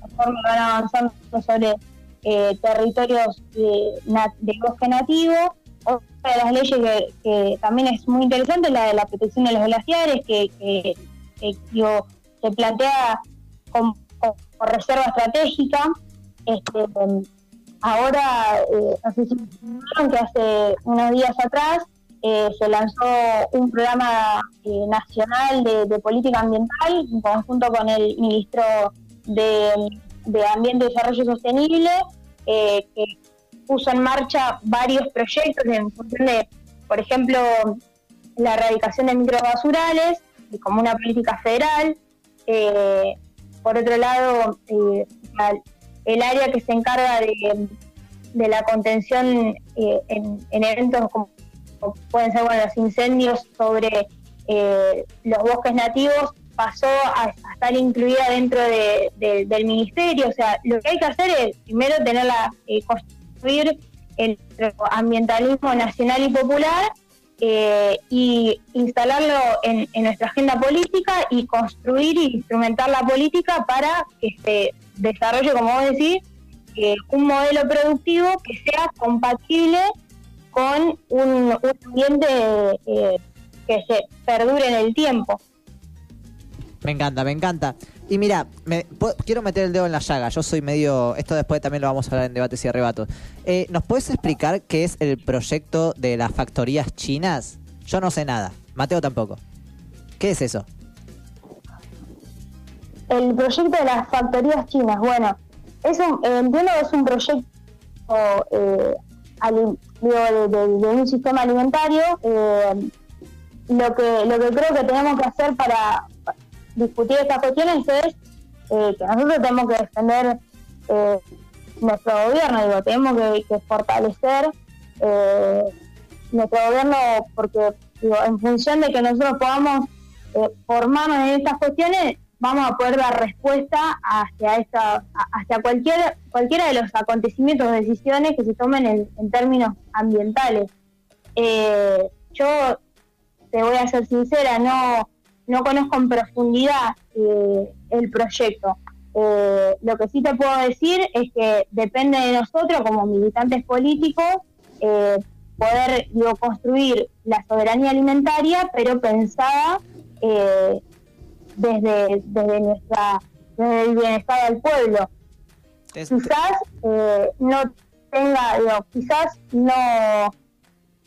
conforme van avanzando sobre eh, territorios de, de bosque nativo. Otra de las leyes que, también es muy interesante es la de la protección de los glaciares, que, que- se plantea como, reserva estratégica. Este, ahora, eh, no sé si que hace unos días atrás eh, se lanzó un programa nacional de, de política ambiental en conjunto con el ministro de, de Ambiente y Desarrollo Sostenible, eh, que puso en marcha varios proyectos en función de, por ejemplo, la erradicación de microbasurales como una política federal. Eh, por otro lado, eh, el área que se encarga de, de la contención en, en eventos como como pueden ser bueno, los incendios sobre los bosques nativos pasó a, estar incluida dentro de- de- del ministerio. O sea, lo que hay que hacer es primero tenerla, eh, construir el ambientalismo nacional y popular eh, y instalarlo en, en nuestra agenda política y construir y instrumentar la política para que se desarrolle, como vos decís, eh, un modelo productivo que sea compatible con un, un ambiente eh, que se perdure en el tiempo. Me encanta, me encanta. Y mira, me, quiero meter el dedo en la llaga. Yo soy medio. Esto después también lo vamos a hablar en debates y arrebatos. Eh, ¿Nos puedes explicar qué es el proyecto de las factorías chinas? Yo no sé nada. Mateo tampoco. ¿Qué es eso? El proyecto de las factorías chinas, bueno, es un, eh, entiendo que es un proyecto eh, digo, de, de- de un sistema alimentario. eh, lo que lo que creo que tenemos que hacer para discutir estas cuestiones es eh, que nosotros tenemos que defender eh, nuestro gobierno, digo, tenemos que, fortalecer eh, nuestro gobierno porque digo, en función de que nosotros podamos formarnos en estas cuestiones, vamos a poder dar respuesta hacia esta, hacia cualquier, cualquiera de los acontecimientos o decisiones que se tomen en, términos ambientales. Yo te voy a ser sincera, no, no conozco en profundidad eh, el proyecto. Eh, lo que sí te puedo decir es que depende de nosotros como militantes políticos eh, poder digo, construir la soberanía alimentaria, pero pensada eh, desde, desde, nuestra, desde el bienestar del pueblo. Quizás eh, no tenga, digo, quizás no,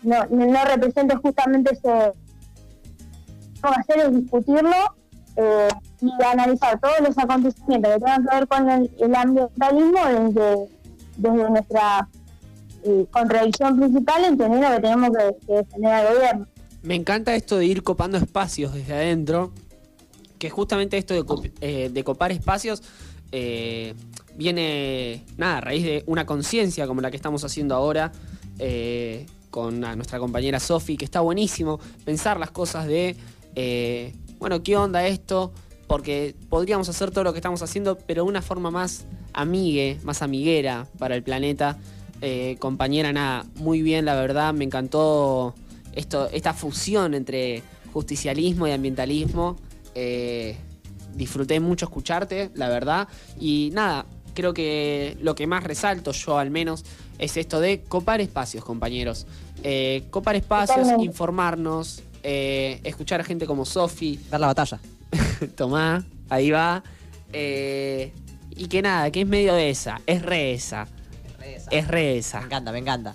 no, no represente justamente ese... Que hacer es discutirlo eh, y analizar todos los acontecimientos que tengan que ver con el, ambientalismo desde, desde nuestra eh, contradicción principal, entendiendo que tenemos que, que defender al gobierno. Me encanta esto de ir copando espacios desde adentro, que justamente esto de, cop- eh, de copar espacios viene, nada, a raíz de una conciencia como la que estamos haciendo ahora, con nuestra compañera Sofi, que está buenísimo pensar las cosas de, eh, bueno, ¿qué onda esto? Porque podríamos hacer todo lo que estamos haciendo, pero de una forma más amigue, más amiguera para el planeta. Eh, compañera, nada, muy bien, la verdad, me encantó esto, esta fusión entre justicialismo y ambientalismo. Eh, disfruté mucho escucharte, la verdad. Y nada, creo que lo que más resalto yo al menos es esto de copar espacios, compañeros. Eh, copar espacios, Totalmente. informarnos, eh, escuchar a gente como Sofi. Dar la batalla. Tomá, ahí va. Eh, y que nada, que es medio de esa, es re esa. Es re esa. Me encanta, me encanta.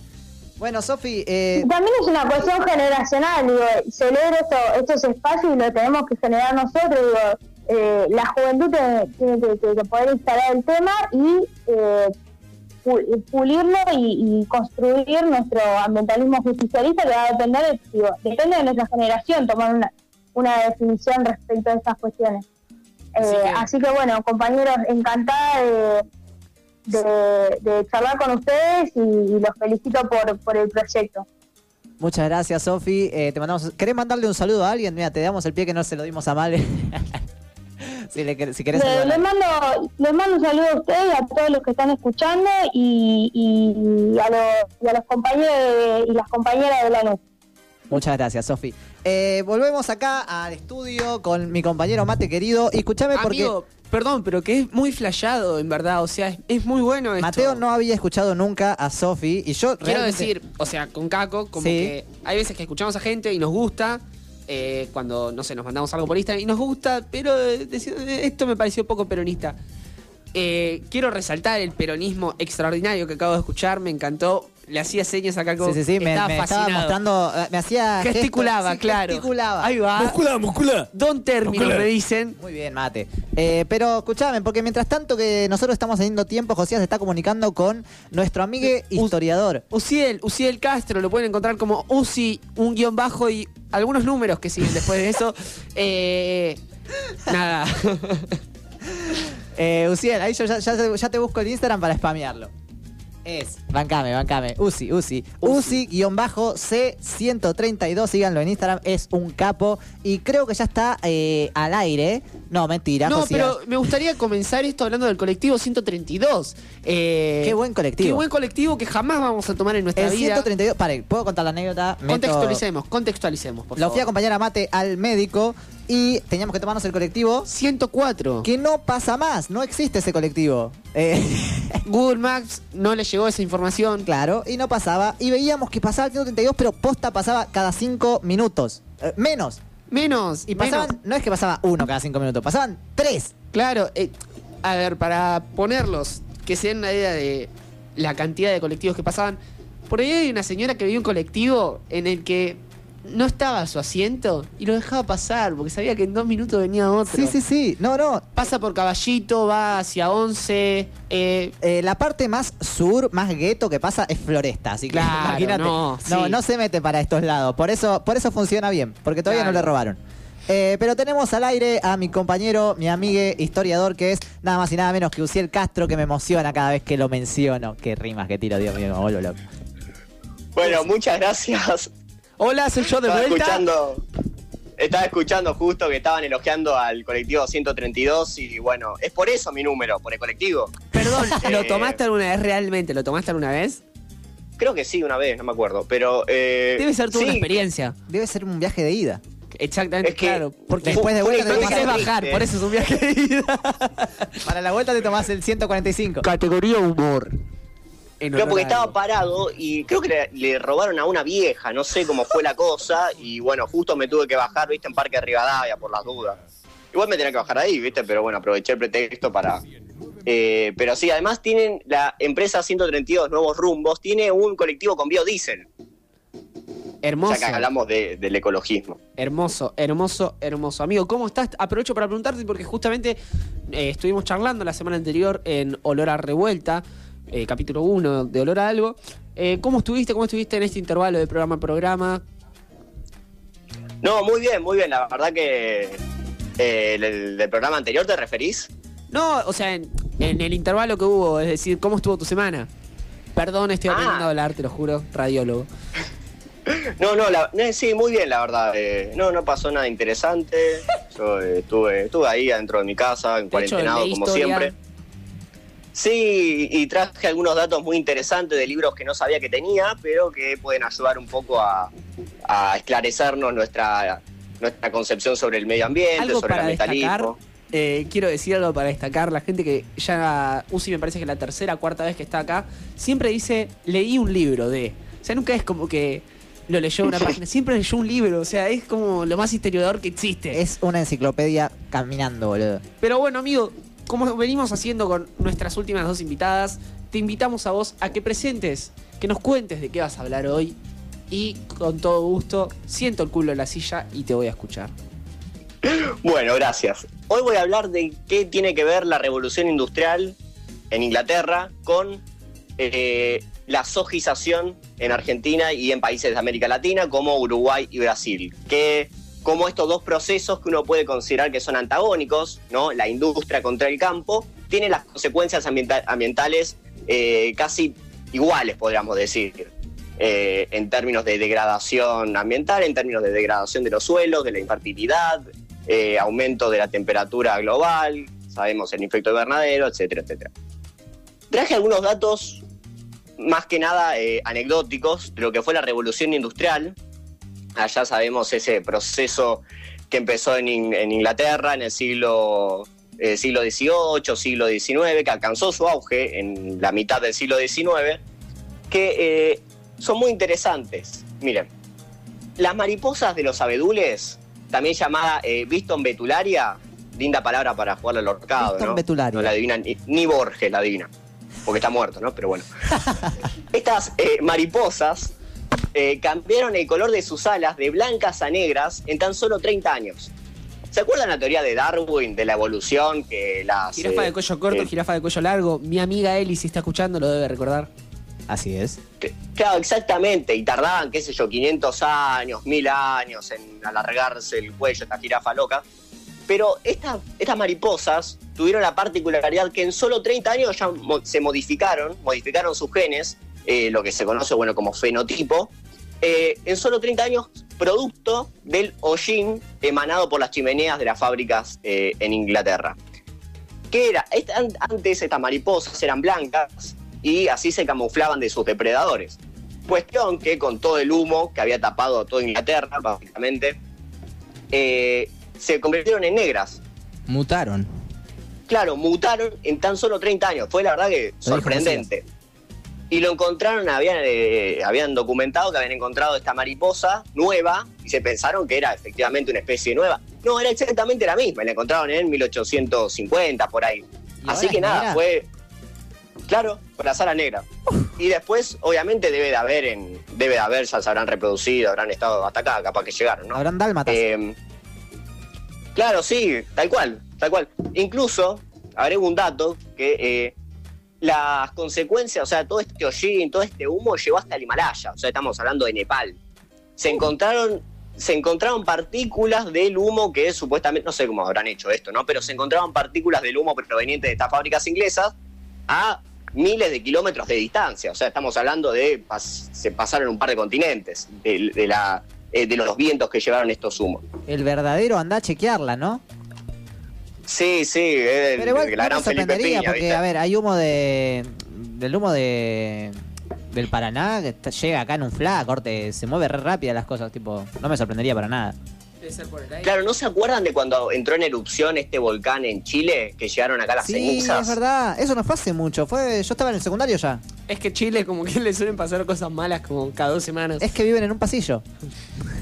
Bueno, Sofi, eh, También es una cuestión generacional, digo, celebro esto- estos espacios y lo tenemos que generar nosotros, digo, eh, la juventud tiene, tiene que, que- que poder instalar el tema y eh, pulirlo y, y construir nuestro ambientalismo justicialista que va a depender, digo, depende de nuestra generación tomar una, una definición respecto a estas cuestiones. Así Eh, que- así que bueno, compañeros, encantada de, de, de charlar con ustedes y, y los felicito por, por el proyecto. muchas gracias, Sofi. Eh, te mandamos. ¿Querés mandarle un saludo a alguien? Mira, te damos el pie que no se lo dimos a Male. si, le, si querés Le- les, mando, les mando un saludo a ustedes y a todos los que están escuchando y, y a, los, y a los compañeros de- y las compañeras de la NUC. Muchas gracias, Sofi. Eh, volvemos acá al estudio con mi compañero Mate querido. Y escúchame porque Amigo, perdón, pero que es muy flashado, en verdad. O sea, es, es muy bueno esto. Mateo no había escuchado nunca a Sofi. Y yo Quiero realmente- decir, o sea, con Caco, como Sí. que hay veces que escuchamos a gente y nos gusta, eh, cuando, no sé, nos mandamos algo por Instagram y nos gusta, pero eh, eh, esto me pareció poco peronista. Quiero resaltar el peronismo extraordinario que acabo de escuchar, me encantó. Le hacía señas a Caco. Sí, sí, sí, me, estaba me estaba fascinado. mostrando, eh, me hacía Gesticulaba, sí, claro. Gesticulaba. Ahí va. Muscula, muscula. Don términos Muscular. me dicen. Muy bien, Mate. Eh, pero escúchame, porque mientras tanto que nosotros estamos haciendo tiempo, Josías se está comunicando con nuestro amigo historiador. Uciel, Uciel Castro, lo pueden encontrar como Uci, un guion bajo y algunos números que siguen después de eso. Eh, nada. Eh, Uciel, ahí yo ya, ya te- ya te busco el Instagram para spamearlo. Es, bancame, bancame. Uzi, Uzi. Uzi-C132, síganlo en Instagram, es un capo. Y creo que ya está eh, al aire. No, mentira, No, Josías. pero me gustaría comenzar esto hablando del colectivo 132. Eh, Qué buen colectivo. Qué buen colectivo que jamás vamos a tomar en nuestra El vida. 132, pare, ¿puedo contar la anécdota? Contextualicemos, contextualicemos, por Lo favor. fui a acompañar a Mate al médico y teníamos que tomarnos el colectivo. 104. Que no pasa más, no existe ese colectivo. Eh, Google Maps no le llegó esa información. claro, y no pasaba. Y veíamos que pasaba el 132, pero posta pasaba cada 5 minutos. Eh, menos. Menos. Y pasaban, menos. no es que pasaba uno cada 5 minutos, pasaban 3. Claro, eh, a ver, para ponerlos, que se den una idea de la cantidad de colectivos que pasaban. Por ahí hay una señora que veía un colectivo en el que no estaba a su asiento y lo dejaba pasar porque sabía que en dos minutos venía otro. Sí, sí, sí. No, no. Pasa por Caballito, va hacia 11. eh, Eh, la parte más sur, más gueto que pasa es Floresta, así que Claro, imagínate. no, no, sí. no se mete para estos lados. Por eso, por eso funciona bien, porque todavía no le robaron. Eh, pero tenemos al aire a mi compañero, mi amigue historiador, que es nada más y nada menos que Uciel Castro, que me emociona cada vez que lo menciono. Qué rimas que tiro, Dios mío, me vuelvo loco. Bueno, muchas gracias. Hola, soy yo de Estaba vuelta. escuchando, estaba escuchando justo que estaban elogiando al colectivo 132 y bueno, es por eso mi número, por el colectivo. Perdón, ¿lo Eh, tomaste alguna vez realmente? ¿Lo tomaste alguna vez? Creo que sí, una vez, no me acuerdo, pero... eh, Debe ser toda una experiencia. Debe ser un viaje de ida. Exactamente, Es que claro. Porque después de vuelta no te una querés bajar, por eso es un viaje de ida. Para la vuelta te tomás el 145. Categoría humor. Honor porque estaba parado y creo que le, le robaron a una vieja, no sé cómo fue la cosa, y bueno, justo me tuve que bajar, viste, en Parque Rivadavia, por las dudas. Igual me tenía que bajar ahí, viste, pero bueno, aproveché el pretexto para... eh, pero sí, además tienen la empresa 132 Nuevos Rumbos, tiene un colectivo con biodiesel, Hermoso. ya que hablamos de- del ecologismo. Hermoso, hermoso, hermoso. Amigo, ¿cómo estás? Aprovecho para preguntarte porque justamente eh, estuvimos charlando la semana anterior en Olor a Revuelta, eh, capítulo 1 de Olor a Algo. Eh, ¿Cómo estuviste? ¿Cómo estuviste en este intervalo de programa a programa? No, muy bien, muy bien, la verdad que... eh, el, el- del programa anterior te referís? No, o sea, en, en el intervalo que hubo, es decir, ¿cómo estuvo tu semana? Perdón, estoy Ah. aprendiendo a hablar, te lo juro, radiólogo. No, no, la- sí, muy bien, la verdad. eh, no, no pasó nada interesante. Yo eh, estuve, estuve ahí adentro de mi casa, en cuarentenado, como siempre. Sí, y traje algunos datos muy interesantes de libros que no sabía que tenía, pero que pueden ayudar un poco a, a esclarecernos nuestra, nuestra concepción sobre el medio ambiente, Algo sobre el para destacar, ambientalismo. eh, quiero decir algo para destacar, la gente que ya, Uzi me parece que la tercera, cuarta vez que está acá, siempre dice, leí un libro de... O sea, nunca es como que lo leyó una página, siempre leyó un libro, o sea, es como lo más historiador que existe. Es una enciclopedia caminando, boludo. Pero bueno, amigo, como venimos haciendo con nuestras últimas dos invitadas, te invitamos a vos a que presentes, que nos cuentes de qué vas a hablar hoy y con todo gusto siento el culo en la silla y te voy a escuchar. Bueno, gracias. Hoy voy a hablar de qué tiene que ver la revolución industrial en Inglaterra con eh, la sojización en Argentina y en países de América Latina como Uruguay y Brasil. Que como estos dos procesos que uno puede considerar que son antagónicos, ¿no? la industria contra el campo, tienen las consecuencias ambienta- ambientales eh, casi iguales, podríamos decir. eh, en términos de degradación ambiental, en términos de degradación de los suelos, de la infertilidad, eh, aumento de la temperatura global, sabemos el efecto invernadero, etcétera, etcétera. Traje algunos datos más que nada eh, anecdóticos de lo que fue la revolución industrial. Allá sabemos ese proceso que empezó en, In- en Inglaterra en el siglo, eh, siglo XVIII, siglo XIX, que alcanzó su auge en la mitad del siglo XIX, que eh, son muy interesantes. Miren, las mariposas de los abedules, también llamada eh, Viston betularia, linda palabra para jugarle al horcado, Viston ¿no? betularia. No la adivina ni, ni Borges la adivina, porque está muerto, ¿no? Pero bueno. Estas eh, mariposas eh, cambiaron el color de sus alas de blancas a negras en tan solo 30 años. ¿Se acuerdan la teoría de Darwin de la evolución que las Jirafa eh, de cuello corto, eh, jirafa de cuello largo. Mi amiga Eli, si está escuchando, lo debe recordar. Así es. Que- Claro, exactamente, y tardaban, qué sé yo, 500 años, 1000 años en alargarse el cuello, esta jirafa loca. Pero esta- estas mariposas tuvieron la particularidad que en solo 30 años ya mo- se modificaron, modificaron sus genes, eh, lo que se conoce bueno, como fenotipo, eh, en solo 30 años producto del hollín emanado por las chimeneas de las fábricas eh, en Inglaterra. ¿Qué era? Antes estas mariposas eran blancas y así se camuflaban de sus depredadores. Cuestión que con todo el humo que había tapado toda Inglaterra, básicamente, eh, se convirtieron en negras. Mutaron. Claro, mutaron en tan solo 30 años. Fue la verdad que sorprendente. Y lo encontraron, habían, eh, habían documentado que habían encontrado esta mariposa nueva y se pensaron que era efectivamente una especie nueva. No, era exactamente la misma, la encontraron en 1850, por ahí. ¿Y Así que nada, negra? fue. Claro, con la sala negra. Y después, obviamente, debe de haber, en, debe de haber, ya se habrán reproducido, habrán estado hasta acá, capaz que llegaron, ¿no? Habrán dálmatas. Eh, claro, sí, tal cual, tal cual. Incluso, agrego un dato, que eh, las consecuencias, o sea, todo este hollín, todo este humo llegó hasta el Himalaya, o sea, estamos hablando de Nepal. Se encontraron, se encontraron partículas del humo que supuestamente, no sé cómo habrán hecho esto, ¿no? Pero se encontraban partículas del humo provenientes de estas fábricas inglesas a miles de kilómetros de distancia. O sea, estamos hablando de, pas- se pasaron un par de continentes, de, de la, eh, de los vientos que llevaron estos humos. El verdadero anda a chequearla, ¿no? Sí, sí, es el- Pero igual la no gran me Felipe Piña, porque, ¿viste? a ver, hay humo de. del humo de. del Paraná que está- llega acá en un fla, corte, se mueve re rápida las cosas, tipo, no me sorprendería para nada. Claro, ¿no se acuerdan de cuando entró en erupción este volcán en Chile? Que llegaron acá las Sí, cenizas. es verdad, eso no fue hace mucho, fue yo estaba en el secundario ya. Es que Chile como que le suelen pasar cosas malas como cada dos semanas. Es que viven en un pasillo.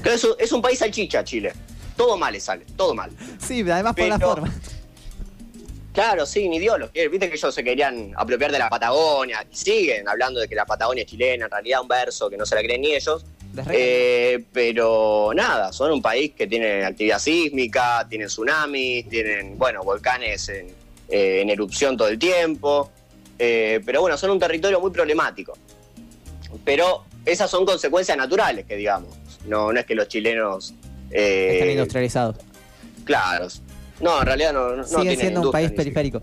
Pero es, un- es un país salchicha, Chile. Todo mal le sale, todo mal. Sí, además por la Pero- forma. Claro, sí, ni Dios los quiere. Viste que ellos se querían apropiar de la Patagonia. Y siguen hablando de que la Patagonia es chilena, en realidad un verso que no se la creen ni ellos. Eh, pero nada, son un país que tiene actividad sísmica, tienen tsunamis, tienen, bueno, volcanes en, eh, en erupción todo el tiempo. Eh, pero bueno, son un territorio muy problemático. Pero esas son consecuencias naturales, que digamos. No, no es que los chilenos... eh, Están industrializados. Claro. No, en realidad no, no Sigue siendo un país periférico.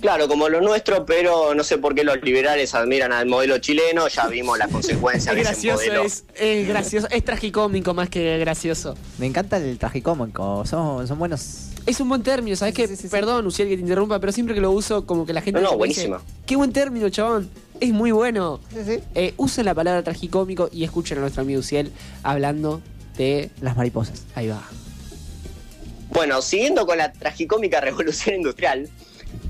Claro, como lo nuestro, pero no sé por qué los liberales admiran al modelo chileno, ya vimos las consecuencias Es de ese gracioso, modelo. es, es gracioso, es tragicómico más que gracioso. Me encanta el tragicómico, son, son buenos. Es un buen término, ¿sabes qué? Perdón, Uciel, que te interrumpa, pero siempre que lo uso, como que la gente. No, no, dice, Qué buen término, chabón. Es muy bueno. Eh, usen la palabra tragicómico y escuchen a nuestro amigo Uciel hablando de. Las mariposas. Ahí va. Bueno, siguiendo con la tragicómica revolución industrial,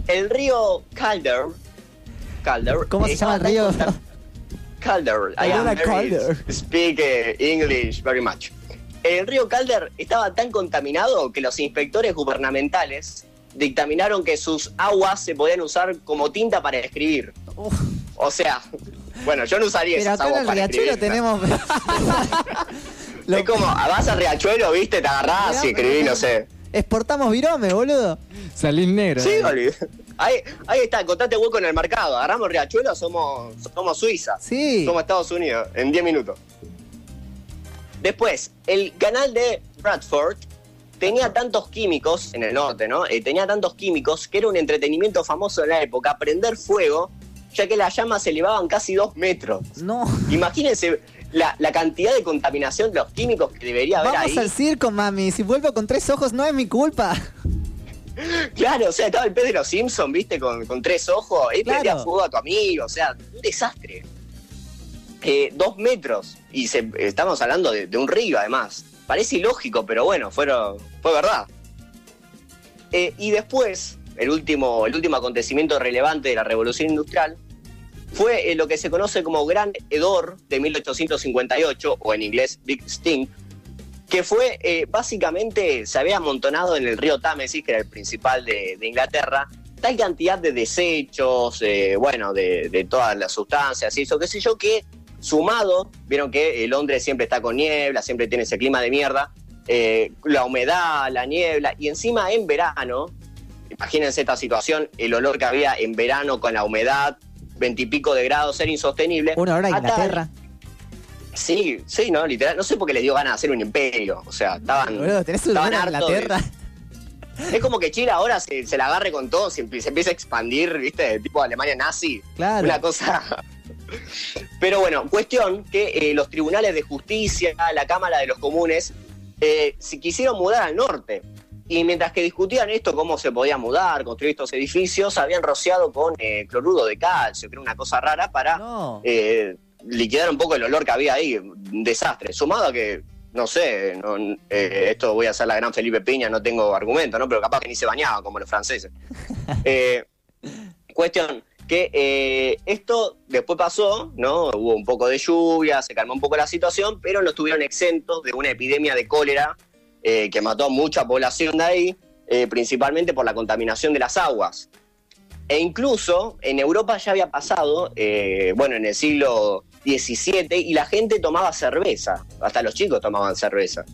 el río Calder. Calder ¿Cómo se llama el río? Calder. I am very Calder. speak eh, English very much. El río Calder estaba tan contaminado que los inspectores gubernamentales dictaminaron que sus aguas se podían usar como tinta para escribir. O sea, bueno, yo no usaría Pero esas acá en aguas el para riachuelo escribir. tenemos. Es como, vas al riachuelo, viste, te agarrás y escribís, no sé. Exportamos virome, boludo. Salís negro. Sí, Oli. Ahí, ahí está, encontrate hueco en el mercado. Agarramos Riachuelo, somos, somos Suiza. Sí. Somos Estados Unidos, en 10 minutos. Después, el canal de Bradford tenía tantos químicos, en el norte, ¿no? Eh, tenía tantos químicos que era un entretenimiento famoso en la época, prender fuego, ya que las llamas se elevaban casi dos metros. No. Imagínense la, la cantidad de contaminación de los químicos que debería haber Vamos ahí. al circo, mami. Si vuelvo con tres ojos, no es mi culpa. Claro, o sea, estaba el pez de los Simpsons, viste, con, con tres ojos, y Claro. prendía fuego a tu amigo, o sea, un desastre. Eh, dos metros, y se- estamos hablando de, de un río además. Parece ilógico, pero bueno, fueron, fue verdad. Eh, y después, el último, el último acontecimiento relevante de la revolución industrial fue eh, lo que se conoce como Gran Hedor de 1858, o en inglés Big Sting, que fue eh, básicamente, se había amontonado en el río Támesis, que era el principal de, Inglaterra, tal cantidad de desechos, eh, bueno, de, todas las sustancias y eso, qué sé yo, que sumado, vieron que Londres siempre está con niebla, siempre tiene ese clima de mierda, la humedad, la niebla, y encima en verano, imagínense esta situación, el olor que había en verano con la humedad, veintipico de grados, era insostenible. Una hora Inglaterra. Sí, sí, no, literal. No sé por qué les dio ganas de hacer un imperio. O sea, estaban. Boludo, tenés un estaban olor a hartos de- Inglaterra. Es como que Chile ahora se, se la agarre con todo, se, se empieza a expandir, ¿viste? Tipo Alemania nazi. Claro. Una cosa. Pero bueno, cuestión que eh, los tribunales de justicia, la Cámara de los Comunes, eh, se quisieron mudar al norte. Y mientras que discutían esto, cómo se podía mudar, construir estos edificios, habían rociado con eh, cloruro de calcio, que era una cosa rara, para No. eh, liquidar un poco el olor que había ahí. Un desastre. Sumado a que, no sé, no, eh, esto voy a hacer la gran Felipe Piña, no tengo argumento, ¿no? Pero capaz que ni se bañaba como los franceses. Eh, cuestión que eh, esto después pasó, ¿no? Hubo un poco de lluvia, se calmó un poco la situación, pero no estuvieron exentos de una epidemia de cólera eh, que mató a mucha población de ahí, eh, principalmente por la contaminación de las aguas. E incluso en Europa ya había pasado, eh, bueno, en el siglo XVII, y la gente tomaba cerveza, hasta los chicos tomaban cerveza.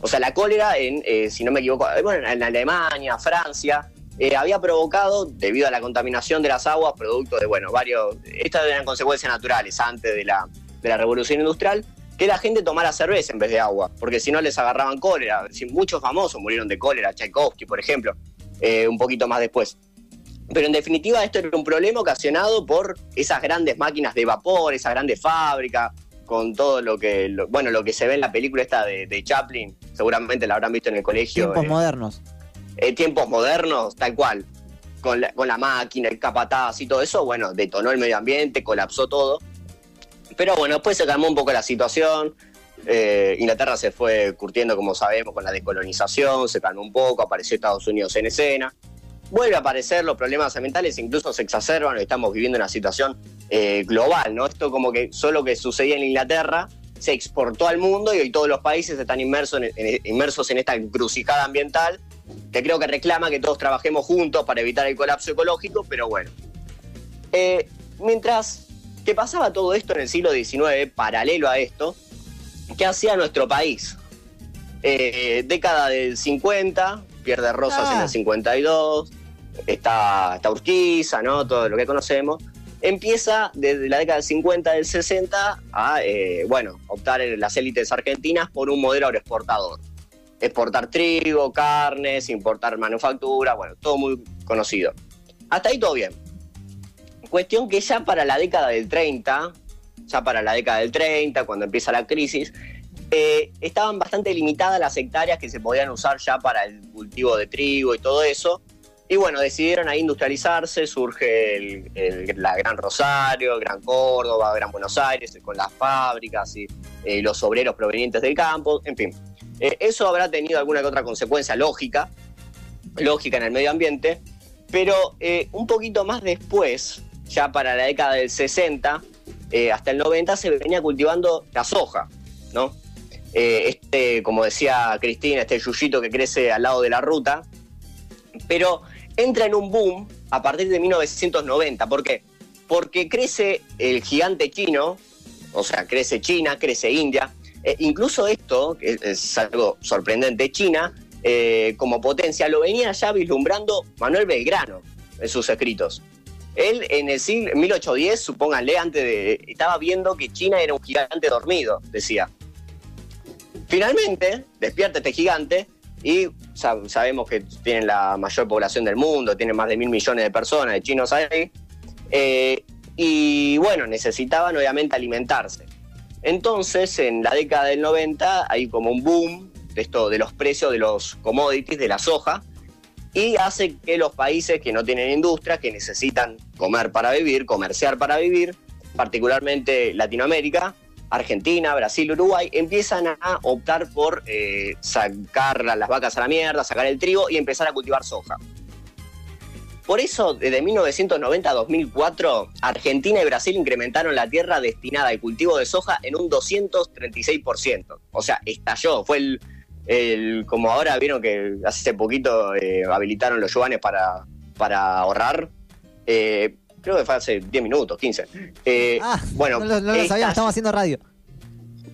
O sea, la cólera, en, eh, si no me equivoco, bueno, en Alemania, Francia, había provocado, debido a la contaminación de las aguas, producto de, bueno, varios... Estas eran consecuencias naturales antes de la, de la revolución industrial, que la gente tomara cerveza en vez de agua, porque si no les agarraban cólera. Es decir, muchos famosos murieron de cólera, Tchaikovsky, por ejemplo, eh, un poquito más después. Pero en definitiva esto era un problema ocasionado por esas grandes máquinas de vapor, esas grandes fábricas, con todo lo que, lo- bueno, lo que se ve en la película esta de, de Chaplin, seguramente la habrán visto en el colegio. Tiempos eh, modernos. eh, tiempos modernos, tal cual, con la, con la máquina, el capataz y todo eso, bueno, detonó el medio ambiente, colapsó todo. Pero bueno, después se calmó un poco la situación. eh, Inglaterra se fue curtiendo, como sabemos, con la decolonización, se calmó un poco, apareció Estados Unidos en escena. Vuelve a aparecer los problemas ambientales, incluso se exacerban, estamos viviendo una situación eh, global, ¿no? Esto como que solo que sucedía en Inglaterra se exportó al mundo y hoy todos los países están inmersos en, esta encrucijada ambiental que creo que reclama que todos trabajemos juntos para evitar el colapso ecológico, pero bueno. Eh, mientras que pasaba todo esto en el siglo XIX, paralelo a esto, ¿qué hacía nuestro país? Eh, década del 50, pierde Rosas en Ah. el 52, está, está Urquiza, ¿no? Todo lo que conocemos. Empieza desde la década del 50, del 60, a, eh, bueno, optar en las élites argentinas por un modelo agroexportador exportar trigo, carnes, importar manufactura, bueno, todo muy conocido. Hasta ahí todo bien. Cuestión que ya para la década del 30, ya para la década del 30, cuando empieza la crisis, eh, estaban bastante limitadas las hectáreas que se podían usar ya para el cultivo de trigo y todo eso. Y bueno, decidieron ahí industrializarse, surge el- la Gran Rosario, Gran Córdoba, Gran Buenos Aires, con las fábricas y eh, los obreros provenientes del campo, en fin. Eh, eso habrá tenido alguna que otra consecuencia lógica, lógica en el medio ambiente, pero un poquito más después, ya para la década del 60, eh, hasta el 90, se venía cultivando la soja, ¿no? Eh, este, como decía Cristina, este yuyito que crece al lado de la ruta, pero entra en un boom a partir de 1990. ¿Por qué? Porque crece el gigante chino, o sea, crece China, crece India. Eh, incluso esto, que es, es algo sorprendente, China, eh, como potencia, lo venía ya vislumbrando Manuel Belgrano en sus escritos. Él en el siglo 1810, supónganle, antes de. estaba viendo que China era un gigante dormido, decía. Finalmente, despierta este gigante y sab- sabemos que tienen la mayor población del mundo, tienen más de mil millones de personas, de chinos ahí. Eh, y bueno, necesitaban obviamente alimentarse. Entonces, en la década del 90 hay como un boom de de los precios de los commodities, de la soja, y hace que los países que no tienen industria, que necesitan comer para vivir, comerciar para vivir, particularmente Latinoamérica, Argentina, Brasil, Uruguay, empiezan a optar por eh, sacar las vacas a la mierda, sacar el trigo y empezar a cultivar soja. Por eso, desde 1990 a 2004, Argentina y Brasil incrementaron la tierra destinada al cultivo de soja en un 236%. O sea, estalló. Fue el, el- como ahora vieron que hace poquito eh, habilitaron los yuanes para, para ahorrar. Eh, creo que fue hace 10 minutos, 15. Eh, bueno, Ah, No, lo- no lo sabíamos, estamos haciendo radio.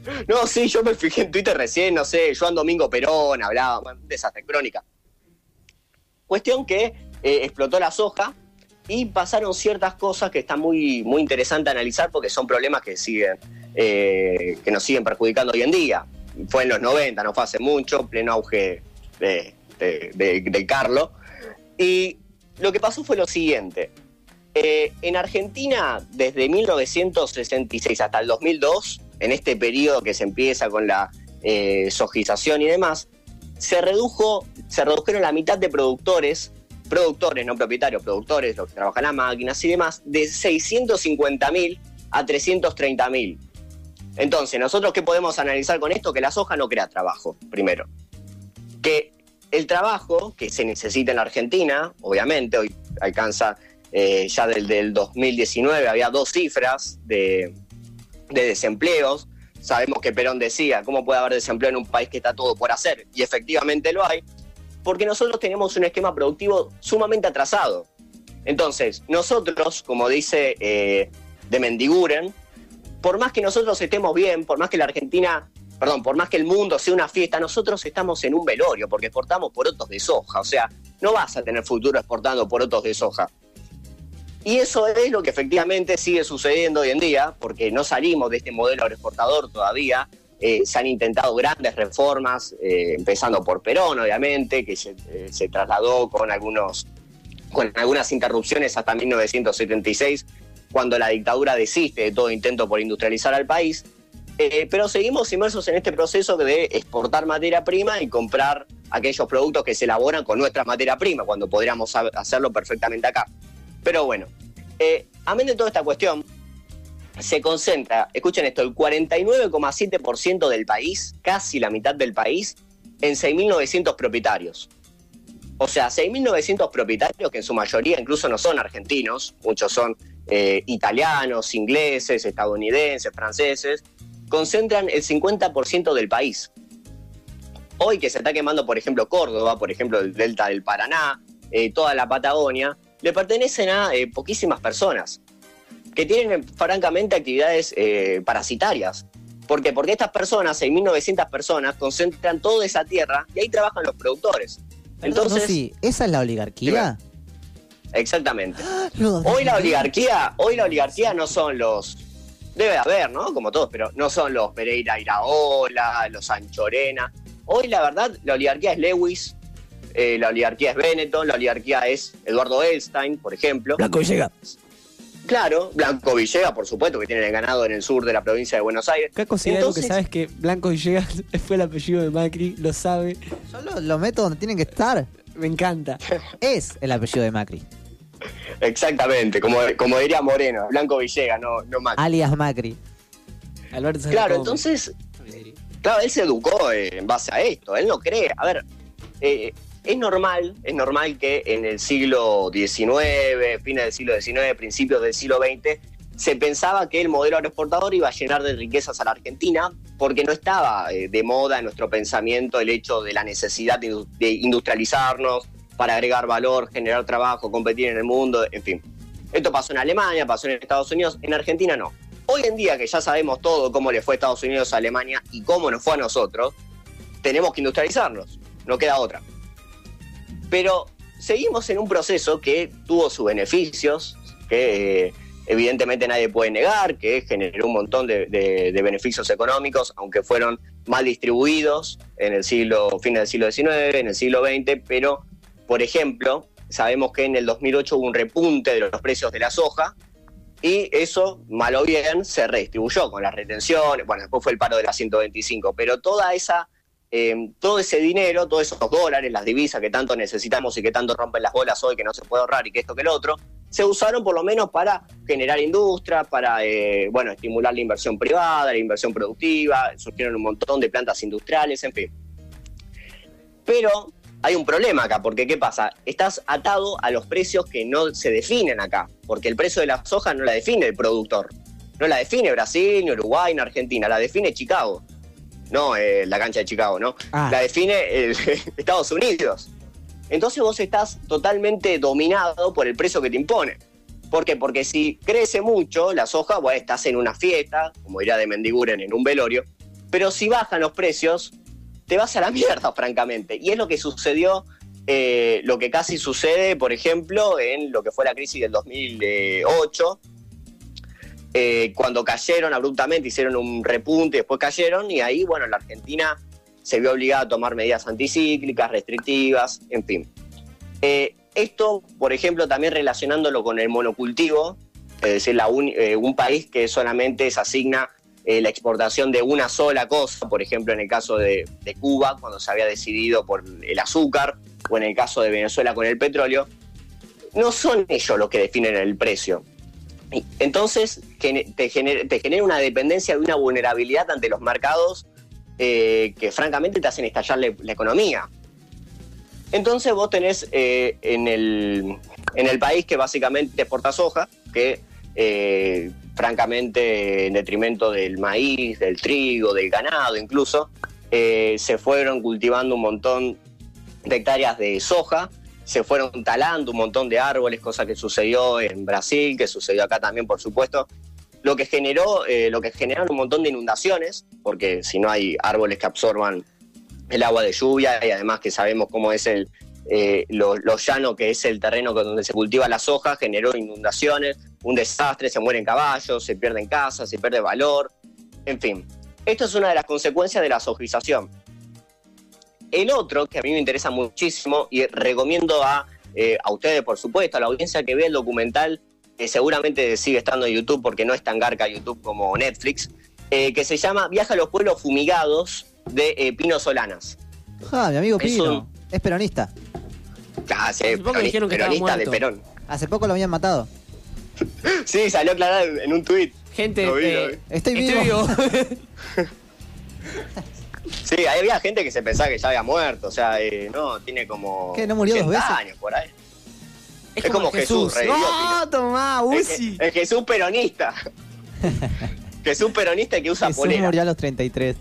no, sí, yo me fijé en Twitter recién, no sé, Joan Domingo Perón hablaba, bueno, un desastre, crónica. Cuestión que explotó la soja y pasaron ciertas cosas que están muy, muy interesantes analizar porque son problemas que siguen, que nos siguen perjudicando hoy en día. Fue en los 90, no fue hace mucho, pleno auge de, de, Carlo. Y lo que pasó fue lo siguiente. Eh, en Argentina, desde 1966 hasta el 2002, en este periodo que se empieza con la eh, sojización y demás, se redujo, se redujeron la mitad de productores, productores, no propietarios, productores, los que trabajan las máquinas y demás, de 650.000 a 330.000. Entonces, nosotros qué podemos analizar con esto? Que la soja no crea trabajo, primero. Que el trabajo que se necesita en la Argentina, obviamente, hoy alcanza eh, ya del, del 2019, había dos cifras de, de desempleos. Sabemos que Perón decía, ¿cómo puede haber desempleo en un país que está todo por hacer? Y efectivamente lo hay, porque nosotros tenemos un esquema productivo sumamente atrasado. Entonces, nosotros, como dice eh, de Mendiguren, por más que nosotros estemos bien, por más que la Argentina, perdón, por más que el mundo sea una fiesta, nosotros estamos en un velorio porque exportamos porotos de soja. O sea, no vas a tener futuro exportando porotos de soja. Y eso es lo que efectivamente sigue sucediendo hoy en día, porque no salimos de este modelo agroexportador todavía. Eh, se han intentado grandes reformas, eh, empezando por Perón, obviamente, que se, eh, se trasladó con, algunos, con algunas interrupciones hasta 1976, cuando la dictadura desiste de todo intento por industrializar al país. Eh, pero seguimos inmersos en este proceso de exportar materia prima y comprar aquellos productos que se elaboran con nuestra materia prima, cuando podríamos ha- hacerlo perfectamente acá. Pero bueno, eh, amén de toda esta cuestión, se concentra, escuchen esto, el 49,7% del país, casi la mitad del país, en 6.900 propietarios. O sea, 6.900 propietarios que en su mayoría incluso no son argentinos, muchos son eh, italianos, ingleses, estadounidenses, franceses, concentran el 50% del país. Hoy que se está quemando, por ejemplo, Córdoba, por ejemplo, el delta del Paraná, eh, toda la Patagonia, le pertenecen a eh, poquísimas personas que tienen francamente actividades parasitarias. ¿Por qué? Porque estas personas, 6.900 personas, concentran toda esa tierra y ahí trabajan los productores. Entonces, sí, ¿esa es la oligarquía? Exactamente. Hoy la oligarquía, hoy la oligarquía no son los, debe haber, ¿no? Como todos, pero no son los Pereira Iraola, los Anchorena. Hoy la verdad, la oligarquía es Lewis, eh, la oligarquía es Benetton, la oligarquía es Eduardo Elstein, por ejemplo. Blanco Villegas. Claro, Blanco Villega, por supuesto, que tienen el ganado en el sur de la provincia de Buenos Aires. Acá considera algo que Entonces- sabes que Blanco Villegas fue el apellido de Macri, lo sabe. Yo lo, lo meto donde tienen que estar. Me encanta. Es el apellido de Macri. Exactamente, como, como diría Moreno, Blanco Villega, no, no Macri. Alias Macri. Alberto Claro, entonces, claro, él se educó en base a esto, él no cree. A ver, eh, es normal, es normal que en el siglo XIX, fines del siglo XIX, principios del siglo XX, se pensaba que el modelo agroexportador iba a llenar de riquezas a la Argentina, porque no estaba eh, de moda en nuestro pensamiento el hecho de la necesidad de, indu- de industrializarnos para agregar valor, generar trabajo, competir en el mundo, en fin. Esto pasó en Alemania, pasó en Estados Unidos, en Argentina no. Hoy en día que ya sabemos todo cómo le fue a Estados Unidos, a Alemania y cómo nos fue a nosotros, tenemos que industrializarnos, no queda otra. Pero seguimos en un proceso que tuvo sus beneficios, que eh, evidentemente nadie puede negar, que generó un montón de, beneficios económicos, aunque fueron mal distribuidos en el siglo, fin del siglo XIX, en el siglo XX, pero, por ejemplo, sabemos que en el 2008 hubo un repunte de los precios de la soja, y eso, mal o bien, se redistribuyó con las retenciones, bueno, después fue el paro de la 125, pero toda esa, eh, todo ese dinero, todos esos dólares, las divisas que tanto necesitamos y que tanto rompen las bolas hoy, que no se puede ahorrar y que esto que el otro, se usaron por lo menos para generar industria, para, eh, bueno, estimular la inversión privada, la inversión productiva, surgieron un montón de plantas industriales, en fin. Pero hay un problema acá, porque ¿qué pasa? Estás atado a los precios que no se definen acá, porque el precio de la soja no la define el productor, no la define Brasil, ni Uruguay, ni Argentina, la define Chicago, no eh, la cancha de Chicago, ¿no? Ah. La define el- Estados Unidos. Entonces vos estás totalmente dominado por el precio que te impone. ¿Por qué? Porque si crece mucho la soja, bueno, estás en una fiesta, como dirá de Mendiguren en un velorio, pero si bajan los precios, te vas a la mierda, francamente. Y es lo que sucedió, eh, lo que casi sucede, por ejemplo, en lo que fue la crisis del 2008, eh, cuando cayeron abruptamente, hicieron un repunte, después cayeron, y ahí, bueno, la Argentina se vio obligada a tomar medidas anticíclicas, restrictivas, en fin. Eh, esto, por ejemplo, también relacionándolo con el monocultivo, es decir, la un, eh, un país que solamente se asigna la exportación de una sola cosa, por ejemplo, en el caso de Cuba, cuando se había decidido por el azúcar, o en el caso de Venezuela con el petróleo, no son ellos los que definen el precio. Entonces, te genera, una dependencia de una vulnerabilidad ante los mercados eh, que francamente te hacen estallar la, economía. Entonces vos tenés eh, en, el, en el país que básicamente exporta soja, que eh, francamente en detrimento del maíz, del trigo, del ganado incluso, se fueron cultivando un montón de hectáreas de soja, se fueron talando un montón de árboles, cosa que sucedió en Brasil, que sucedió acá también, por supuesto, lo que generó, eh, lo que generaron un montón de inundaciones, porque si no hay árboles que absorban el agua de lluvia y además que sabemos cómo es el eh, lo, lo llano que es el terreno donde se cultiva la soja, generó inundaciones, un desastre, se mueren caballos, se pierden casas, se pierde valor, en fin. Esto es una de las consecuencias de la sojización. El otro, que a mí me interesa muchísimo y recomiendo a, eh, a ustedes, por supuesto, a la audiencia que vea el documental, que seguramente sigue estando en YouTube porque no es tan garca YouTube como Netflix, eh, que se llama Viaja a los pueblos fumigados de eh, Pino Solanas. Ah, mi amigo Es Pino. un- Es peronista. Ah, sí, Hace poco dijeron que peronista de. Perón. Hace poco lo habían matado. Sí, salió a aclarar en un tuit. Gente, Lo vi, lo eh, vi. Estoy vivo. Sí, ahí había gente que se pensaba que ya había muerto. O sea, eh, no, tiene como. ¿Qué, no murió dos 80 veces? años por ahí. Es, Es como Jesús, re ¡No, idiótico. tomá, El, Uzi! el Jesús peronista. Jesús peronista que usa Jesús polera. murió a los 33.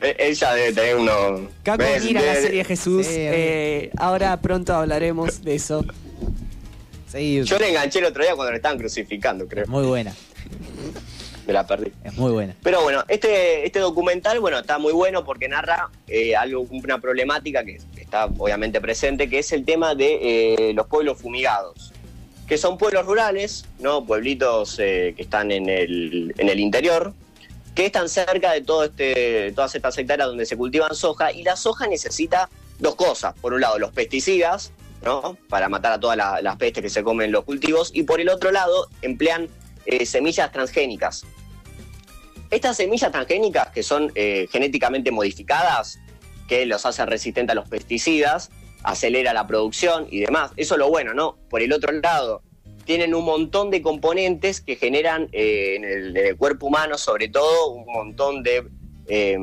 Eh, Él ya debe tener unos. Caco, mira la serie Jesús. Sí, eh, ahora pronto hablaremos de eso. Sí, Yo le enganché el otro día cuando le estaban crucificando, creo. muy buena. Me la perdí. Es muy buena. Pero bueno, este, este documental, bueno, está muy bueno porque narra eh, algo, una problemática que está obviamente presente, que es el tema de eh, los pueblos fumigados, que son pueblos rurales, ¿no? Pueblitos eh, que están en el, en el interior, que están cerca de todo este, todas estas hectáreas donde se cultivan soja, y la soja necesita dos cosas. Por un lado, los pesticidas, ¿no? Para matar a todas la- las pestes que se comen los cultivos. Y por el otro lado, emplean eh, semillas transgénicas. Estas semillas transgénicas, que son eh, genéticamente modificadas, que los hacen resistentes a los pesticidas, acelera la producción y demás. Eso es lo bueno, ¿no? Por el otro lado, tienen un montón de componentes que generan eh, en, el, cuerpo humano, sobre todo, un montón de, eh,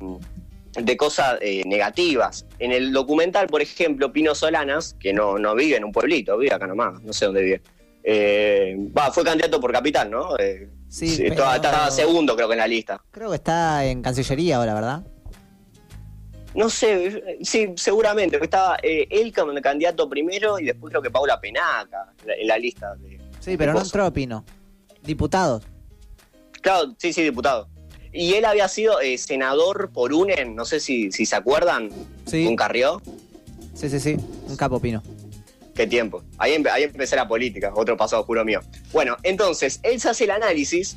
de cosas negativas. En el documental, por ejemplo, Pino Solanas, que no, no vive en un pueblito, vive acá nomás, no sé dónde vive. Eh, va, fue candidato por capital, ¿no? Eh, Sí, sí, pero- estaba, segundo, creo que en la lista. Creo que está en Cancillería ahora, ¿verdad? No sé, sí, seguramente. Estaba eh, él como candidato primero y después creo que Paula Penaca en la, en la lista. De, Sí, pero no Cosa. entró Pino. Diputados. Claro, sí, sí, diputado. Y él había sido eh, senador por UNEN, no sé si, si se acuerdan, Sí. con Carrió. Sí, sí, sí. Un capo Pino. Qué tiempo. Ahí, empe- ahí empecé la política, otro pasado oscuro mío. Bueno, entonces, él se hace el análisis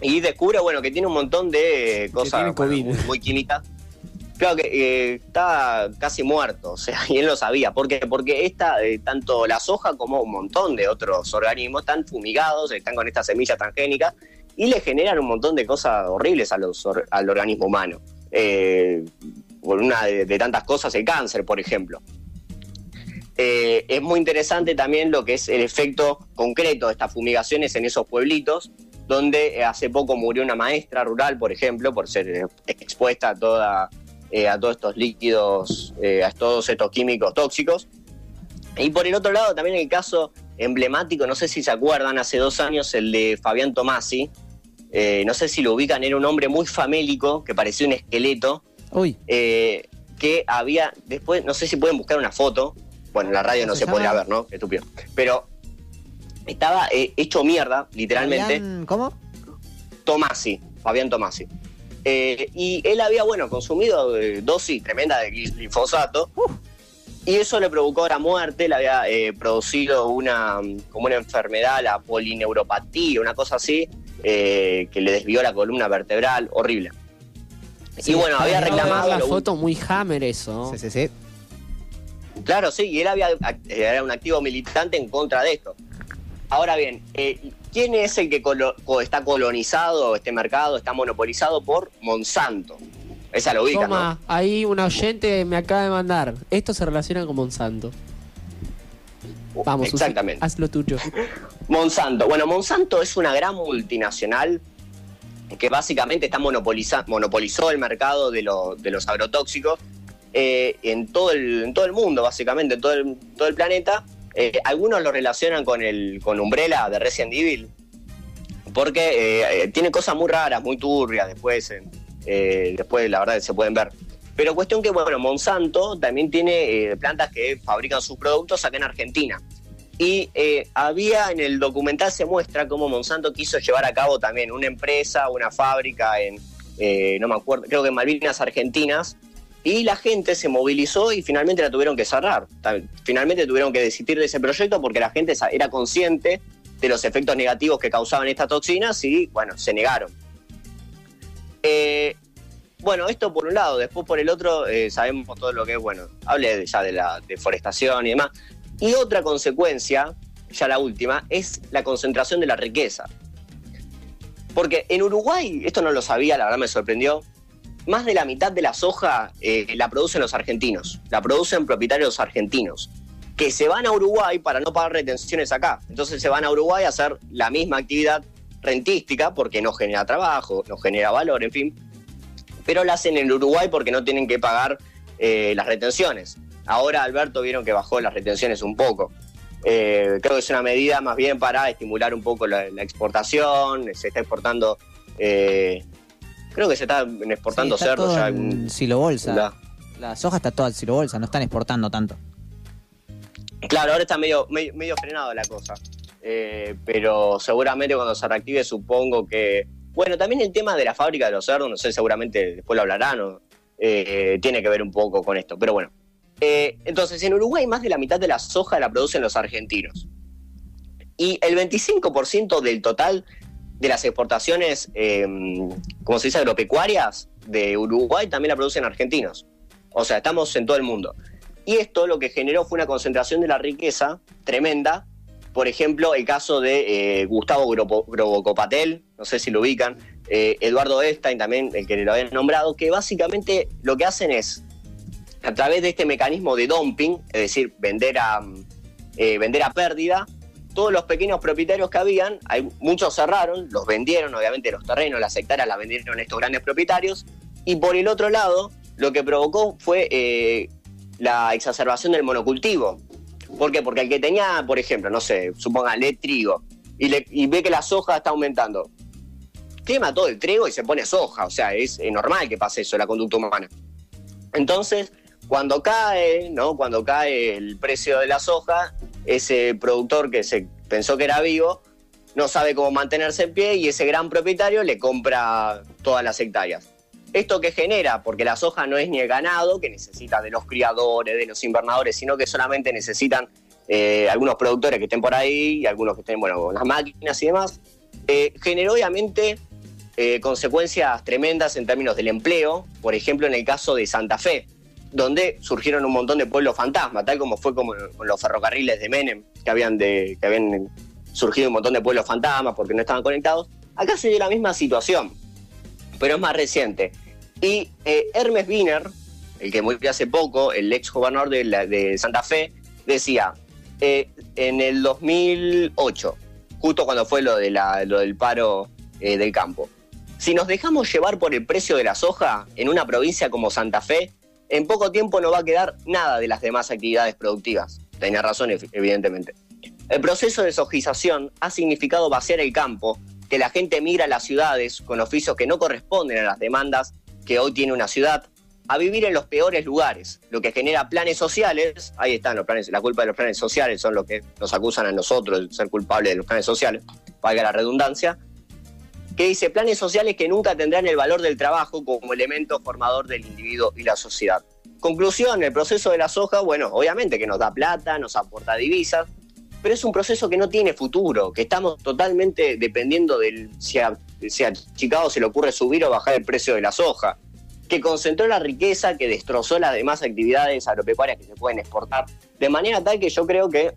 y descubre, bueno, que tiene un montón de cosas bueno, COVID. muy, muy químicas. Claro que eh, está casi muerto, o sea, y él lo sabía. ¿Por qué? Porque esta, eh, tanto la soja como un montón de otros organismos están fumigados, están con esta semilla transgénica y le generan un montón de cosas horribles a los or- al organismo humano. Eh, por una de, de tantas cosas, el cáncer, por ejemplo. Eh, es muy interesante también lo que es el efecto concreto de estas fumigaciones en esos pueblitos, donde eh, hace poco murió una maestra rural, por ejemplo, por ser eh, expuesta a, toda, eh, a todos estos líquidos, eh, a todos estos químicos tóxicos. Y por el otro lado, también el caso emblemático, no sé si se acuerdan, hace dos años el de Fabián Tomasi, no sé si lo ubican, era un hombre muy famélico, que parecía un esqueleto, Uy. que había, después, no sé si pueden buscar una foto, bueno, en la radio no ¿Cómo se se podría ver, ¿no? Estúpido. Pero estaba eh, hecho mierda, literalmente, Fabián, ¿Cómo? Tomasi, Fabián Tomasi. Eh, y él había, bueno, consumido eh, dosis tremenda de glifosato. Y eso le provocó la muerte, le había eh, producido una, como una enfermedad, la polineuropatía, una cosa así, eh, que le desvió la columna vertebral, horrible. y bueno, había reclamado... la foto muy hammer eso. ¿no? Sí, sí, sí. Claro, sí, y él había, era un activo militante en contra de esto. Ahora bien, eh, ¿quién es el que colo- está colonizado este mercado, está monopolizado por Monsanto? Esa lo ubica, Toma, ahí un oyente me acaba de mandar. Esto se relaciona con Monsanto. ¿no? Vamos, Exactamente. haz lo tuyo. Monsanto. Bueno, Monsanto es una gran multinacional que básicamente está monopoliza monopolizó el mercado de, lo- de los agrotóxicos eh, en, todo el, en todo el mundo, básicamente, en todo el, todo el planeta. Eh, algunos lo relacionan con, el, con Umbrella de Resident Evil, porque eh, tiene cosas muy raras, muy turbias, después, después la verdad se pueden ver. Pero cuestión que, bueno, Monsanto también tiene plantas que fabrican sus productos acá en Argentina. Y había en el documental se muestra cómo Monsanto quiso llevar a cabo también una empresa, una fábrica en, no me acuerdo, creo que en Malvinas Argentinas, y la gente se movilizó y finalmente la tuvieron que cerrar. Finalmente tuvieron que desistir de ese proyecto porque la gente era consciente de los efectos negativos que causaban estas toxinas y, bueno, se negaron. Eh, bueno, esto por un lado, después por el otro eh, sabemos todo lo que es, bueno, hablé ya de la deforestación y demás. Y otra consecuencia, ya la última, es la concentración de la riqueza. Porque en Uruguay, esto no lo sabía, la verdad me sorprendió, más de la mitad de la soja eh, la producen los argentinos, la producen propietarios argentinos, que se van a Uruguay para no pagar retenciones acá. Entonces se van a Uruguay a hacer la misma actividad rentística porque no genera trabajo, no genera valor, en fin. Pero la hacen en Uruguay porque no tienen que pagar eh, las retenciones. Ahora Alberto vieron que bajó las retenciones un poco. Eh, creo que es una medida más bien para estimular un poco la, exportación. Se está exportando, eh, creo que se está exportando Sí, está cerdo todo ya. en en- silobolsa. la- La soja está toda en silobolsa, no están exportando tanto. Claro, ahora está medio, medio, medio frenado la cosa. Eh, pero seguramente cuando se reactive supongo que... Bueno, también el tema de la fábrica de los cerdos, no sé, seguramente después lo hablarán, o, eh, tiene que ver un poco con esto. Pero bueno, Eh, entonces en Uruguay más de la mitad de la soja la producen los argentinos. Y el 25% del total de las exportaciones, eh, como se dice, agropecuarias de Uruguay también la producen argentinos. O sea, estamos en todo el mundo. Y esto lo que generó fue una concentración de la riqueza tremenda. Por ejemplo, el caso de eh, Gustavo Grobocopatel, no sé si lo ubican, eh, Eduardo Epstein también, el que lo habían nombrado, que básicamente lo que hacen es, a través de este mecanismo de dumping, es decir, vender a, eh, vender a pérdida, todos los pequeños propietarios que habían, hay, muchos cerraron, los vendieron, obviamente los terrenos, las hectáreas las vendieron estos grandes propietarios, y por el otro lado, lo que provocó fue eh, la exacerbación del monocultivo. ¿Por qué? Porque el que tenía, por ejemplo, no sé, supóngale trigo, y, ve que la soja está aumentando, quema todo el trigo y se pone soja, o sea, es eh, normal que pase eso, la conducta humana. Entonces, cuando cae, ¿no? Cuando cae el precio de la soja, ese productor que se pensó que era vivo no sabe cómo mantenerse en pie y ese gran propietario le compra todas las hectáreas. ¿Esto que genera? Porque la soja no es ni el ganado, que necesita de los criadores, de los invernadores, sino que solamente necesitan eh, algunos productores que estén por ahí y algunos que estén, bueno, con las máquinas y demás. Eh, generó obviamente eh, consecuencias tremendas en términos del empleo, por ejemplo en el caso de Santa Fe, donde surgieron un montón de pueblos fantasma, tal como fue como con los ferrocarriles de Menem, que habían, de, que habían surgido un montón de pueblos fantasmas porque no estaban conectados. Acá se dio la misma situación, pero es más reciente. Y eh, Hermes Wiener, el que murió hace poco, el ex gobernador de, Santa Fe, decía, eh, en el 2008, justo cuando fue lo, de la- lo del paro eh, del campo, si nos dejamos llevar por el precio de la soja en una provincia como Santa Fe, en poco tiempo no va a quedar nada de las demás actividades productivas. Tenía razón, ev- evidentemente. El proceso de sojización ha significado vaciar el campo, que la gente migra a las ciudades con oficios que no corresponden a las demandas que hoy tiene una ciudad, a vivir en los peores lugares, lo que genera planes sociales, ahí están los planes, la culpa de los planes sociales son los que nos acusan a nosotros de ser culpables de los planes sociales, valga la redundancia, que dice planes sociales que nunca tendrán el valor del trabajo como elemento formador del individuo y la sociedad. Conclusión, el proceso de la soja, bueno, obviamente que nos da plata, nos aporta divisas, pero es un proceso que no tiene futuro, que estamos totalmente dependiendo del si a, si a Chicago se le ocurre subir o bajar el precio de la soja, que concentró la riqueza, que destrozó las demás actividades agropecuarias que se pueden exportar, de manera tal que yo creo que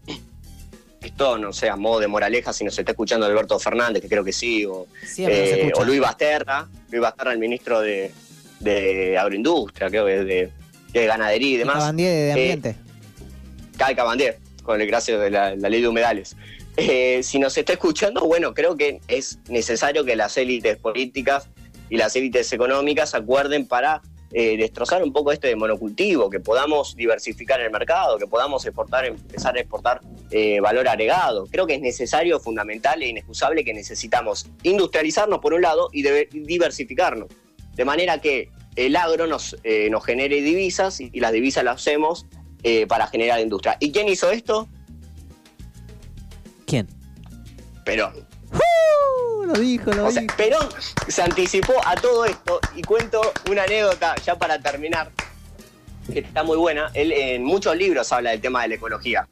esto, no sé, a modo de moraleja, si nos está escuchando Alberto Fernández, que creo que sí, o, eh, o Luis Basterra, Luis Basterra, el ministro de, de Agroindustria, creo que de, de Ganadería y demás. Cabandier de Eh, ambiente. Cal Cabandier, con el gracias de la, la ley de humedales. Eh, si nos está escuchando, bueno, creo que es necesario que las élites políticas y las élites económicas acuerden para eh, destrozar un poco este monocultivo, que podamos diversificar el mercado, que podamos exportar, empezar a exportar eh, valor agregado. Creo que es necesario, fundamental e inexcusable que necesitamos industrializarnos por un lado y diversificarnos. De manera que el agro nos, eh, nos genere divisas y, y las divisas las hacemos para generar industria. ¿Y quién hizo esto? ¿Quién? Perón. Uh, lo dijo, lo O sea, dijo. Perón se anticipó a todo esto y cuento una anécdota ya para terminar, que está muy buena. Él en muchos libros habla del tema de la ecología.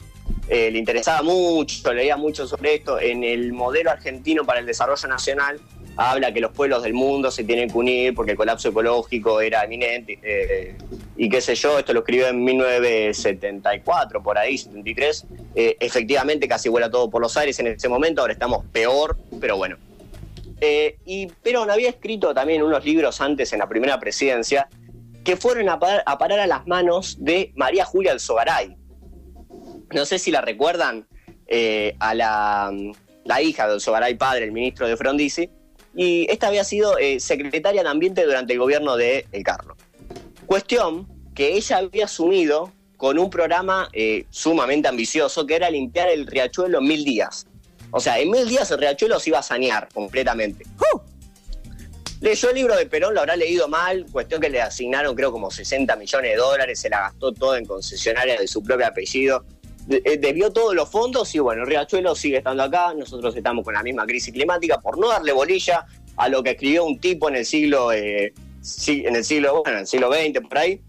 Eh, le interesaba mucho, leía mucho sobre esto. En el modelo argentino para el desarrollo nacional habla que los pueblos del mundo se tienen que unir porque el colapso ecológico era eminente eh, y qué sé yo, esto lo escribió en 1974, por ahí, 73. Eh, efectivamente casi vuela todo por los aires en ese momento, ahora estamos peor, pero bueno. Eh, y Perón había escrito también unos libros antes en la primera presidencia que fueron a parar, a parar a las manos de María Julia Alzogaray. No sé si la recuerdan eh, a la, la hija de Alzogaray padre, el ministro de Frondizi, y esta había sido eh, secretaria de Ambiente durante el gobierno de El Carlo. Cuestión que ella había asumido con un programa eh, sumamente ambicioso que era limpiar el riachuelo en mil días. O sea, en mil días el riachuelo se iba a sanear completamente. Leyó el libro de Perón, lo habrá leído mal, cuestión que le asignaron creo como 60 millones de dólares, se la gastó todo en concesionarias de su propio apellido, debió todos los fondos y bueno, el riachuelo sigue estando acá, nosotros estamos con la misma crisis climática por no darle bolilla a lo que escribió un tipo en el siglo, eh, en el siglo, en el siglo XX por ahí,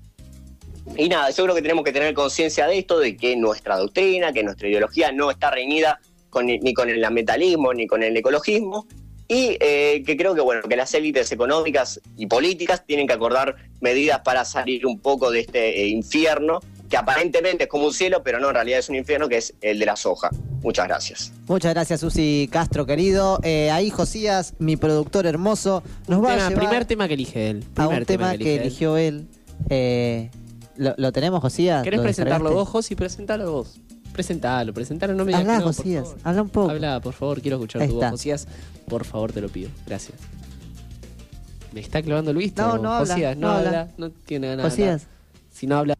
y nada, yo creo que tenemos que tener conciencia de esto, de que nuestra doctrina, que nuestra ideología no está reñida ni con el ambientalismo ni con el ecologismo, y eh, que creo que bueno que las élites económicas y políticas tienen que acordar medidas para salir un poco de este eh, infierno que aparentemente es como un cielo, pero no, en realidad es un infierno, que es el de la soja. Muchas gracias. Muchas gracias, Susi Castro, querido. Eh, ahí Josías, mi productor hermoso, nos va Tema- a llevar primer tema que elige él. a un primer tema que, él. eligió él. Eh, ¿lo, lo tenemos, Josías? ¿Querés ¿Lo presentarlo vos, Josi? Presentalo vos. Presentalo, presentalo, no me digas Habla, no, Josías, habla un poco. Habla, por favor, quiero escuchar Ahí tu voz. Josías. Por favor, te lo pido. Gracias. Me está clavando el visto. No, no habla, Josías, no, no habla. habla. No tiene de Josías. Si no habla.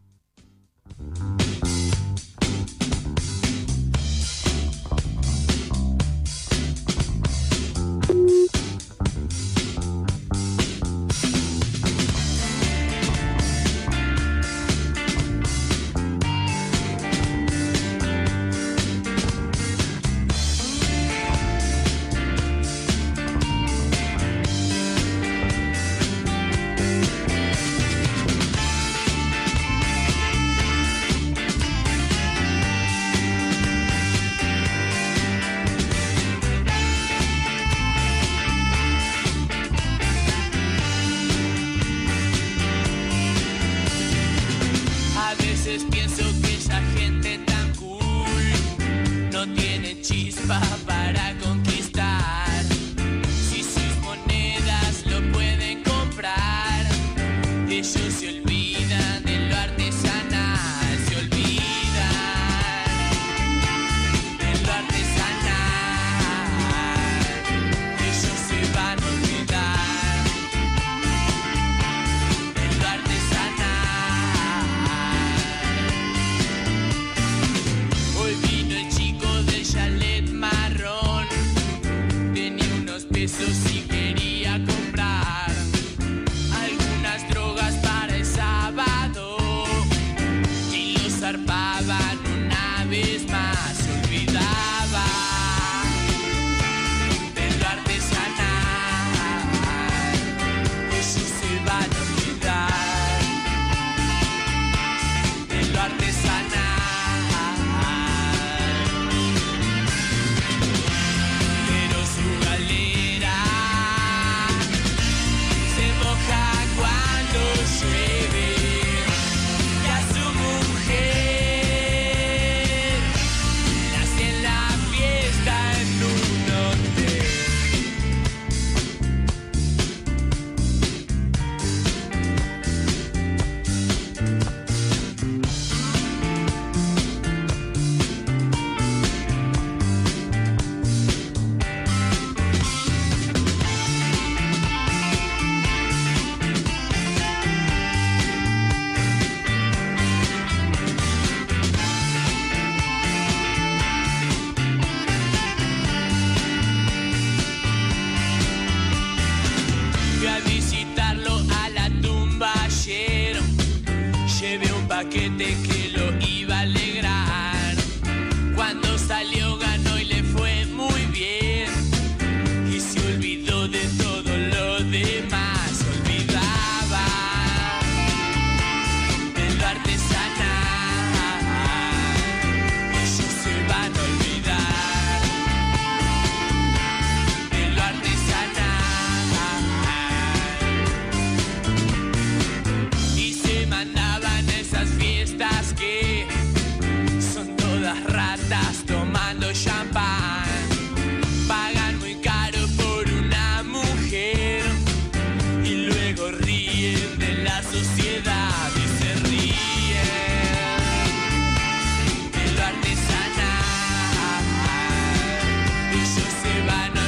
You by now.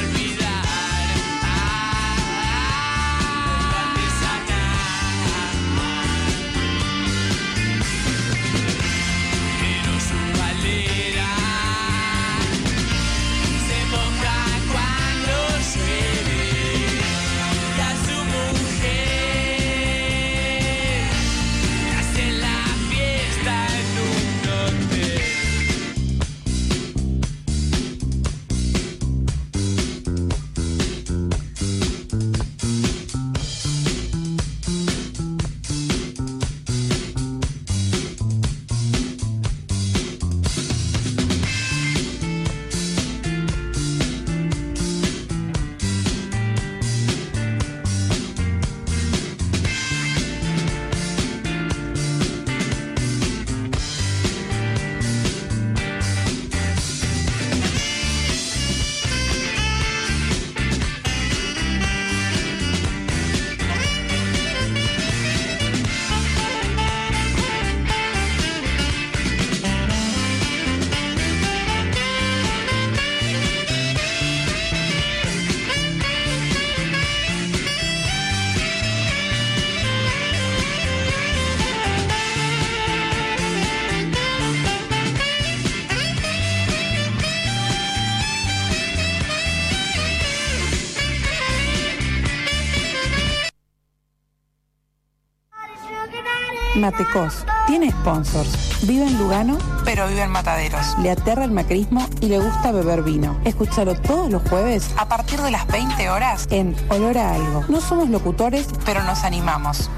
Matecos tiene sponsors. Vive en Lugano, pero vive en Mataderos. Le aterra el macrismo y le gusta beber vino. Escúchalo todos los jueves a partir de las 20 horas en Olor a Algo. No somos locutores, pero nos animamos.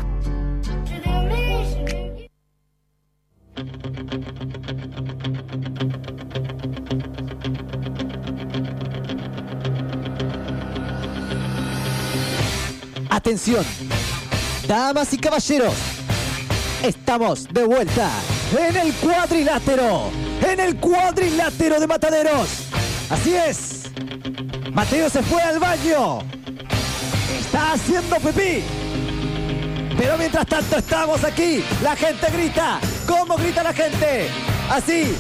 Atención, damas y caballeros, estamos de vuelta en el cuadrilátero, en el cuadrilátero de Mataderos. Así es, Mateo se fue al baño, está haciendo pipí. Pero mientras tanto estamos aquí, la gente grita, ¿cómo grita la gente? Así,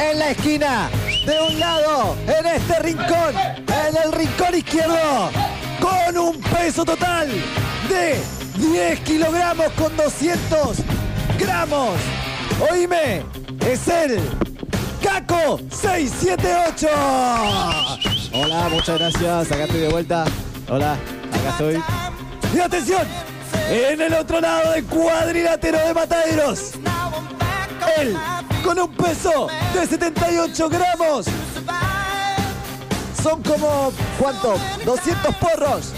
en la esquina, de un lado, en este rincón, en el rincón izquierdo, con un peso total de 10 kilogramos con 200 Oíme, es el Caco 678. Hola, muchas gracias, acá estoy de vuelta. Hola, acá estoy. Y atención, en el otro lado del cuadrilátero de Mataderos, él con un peso de 78 gramos. Son como, ¿cuánto? 200 porros.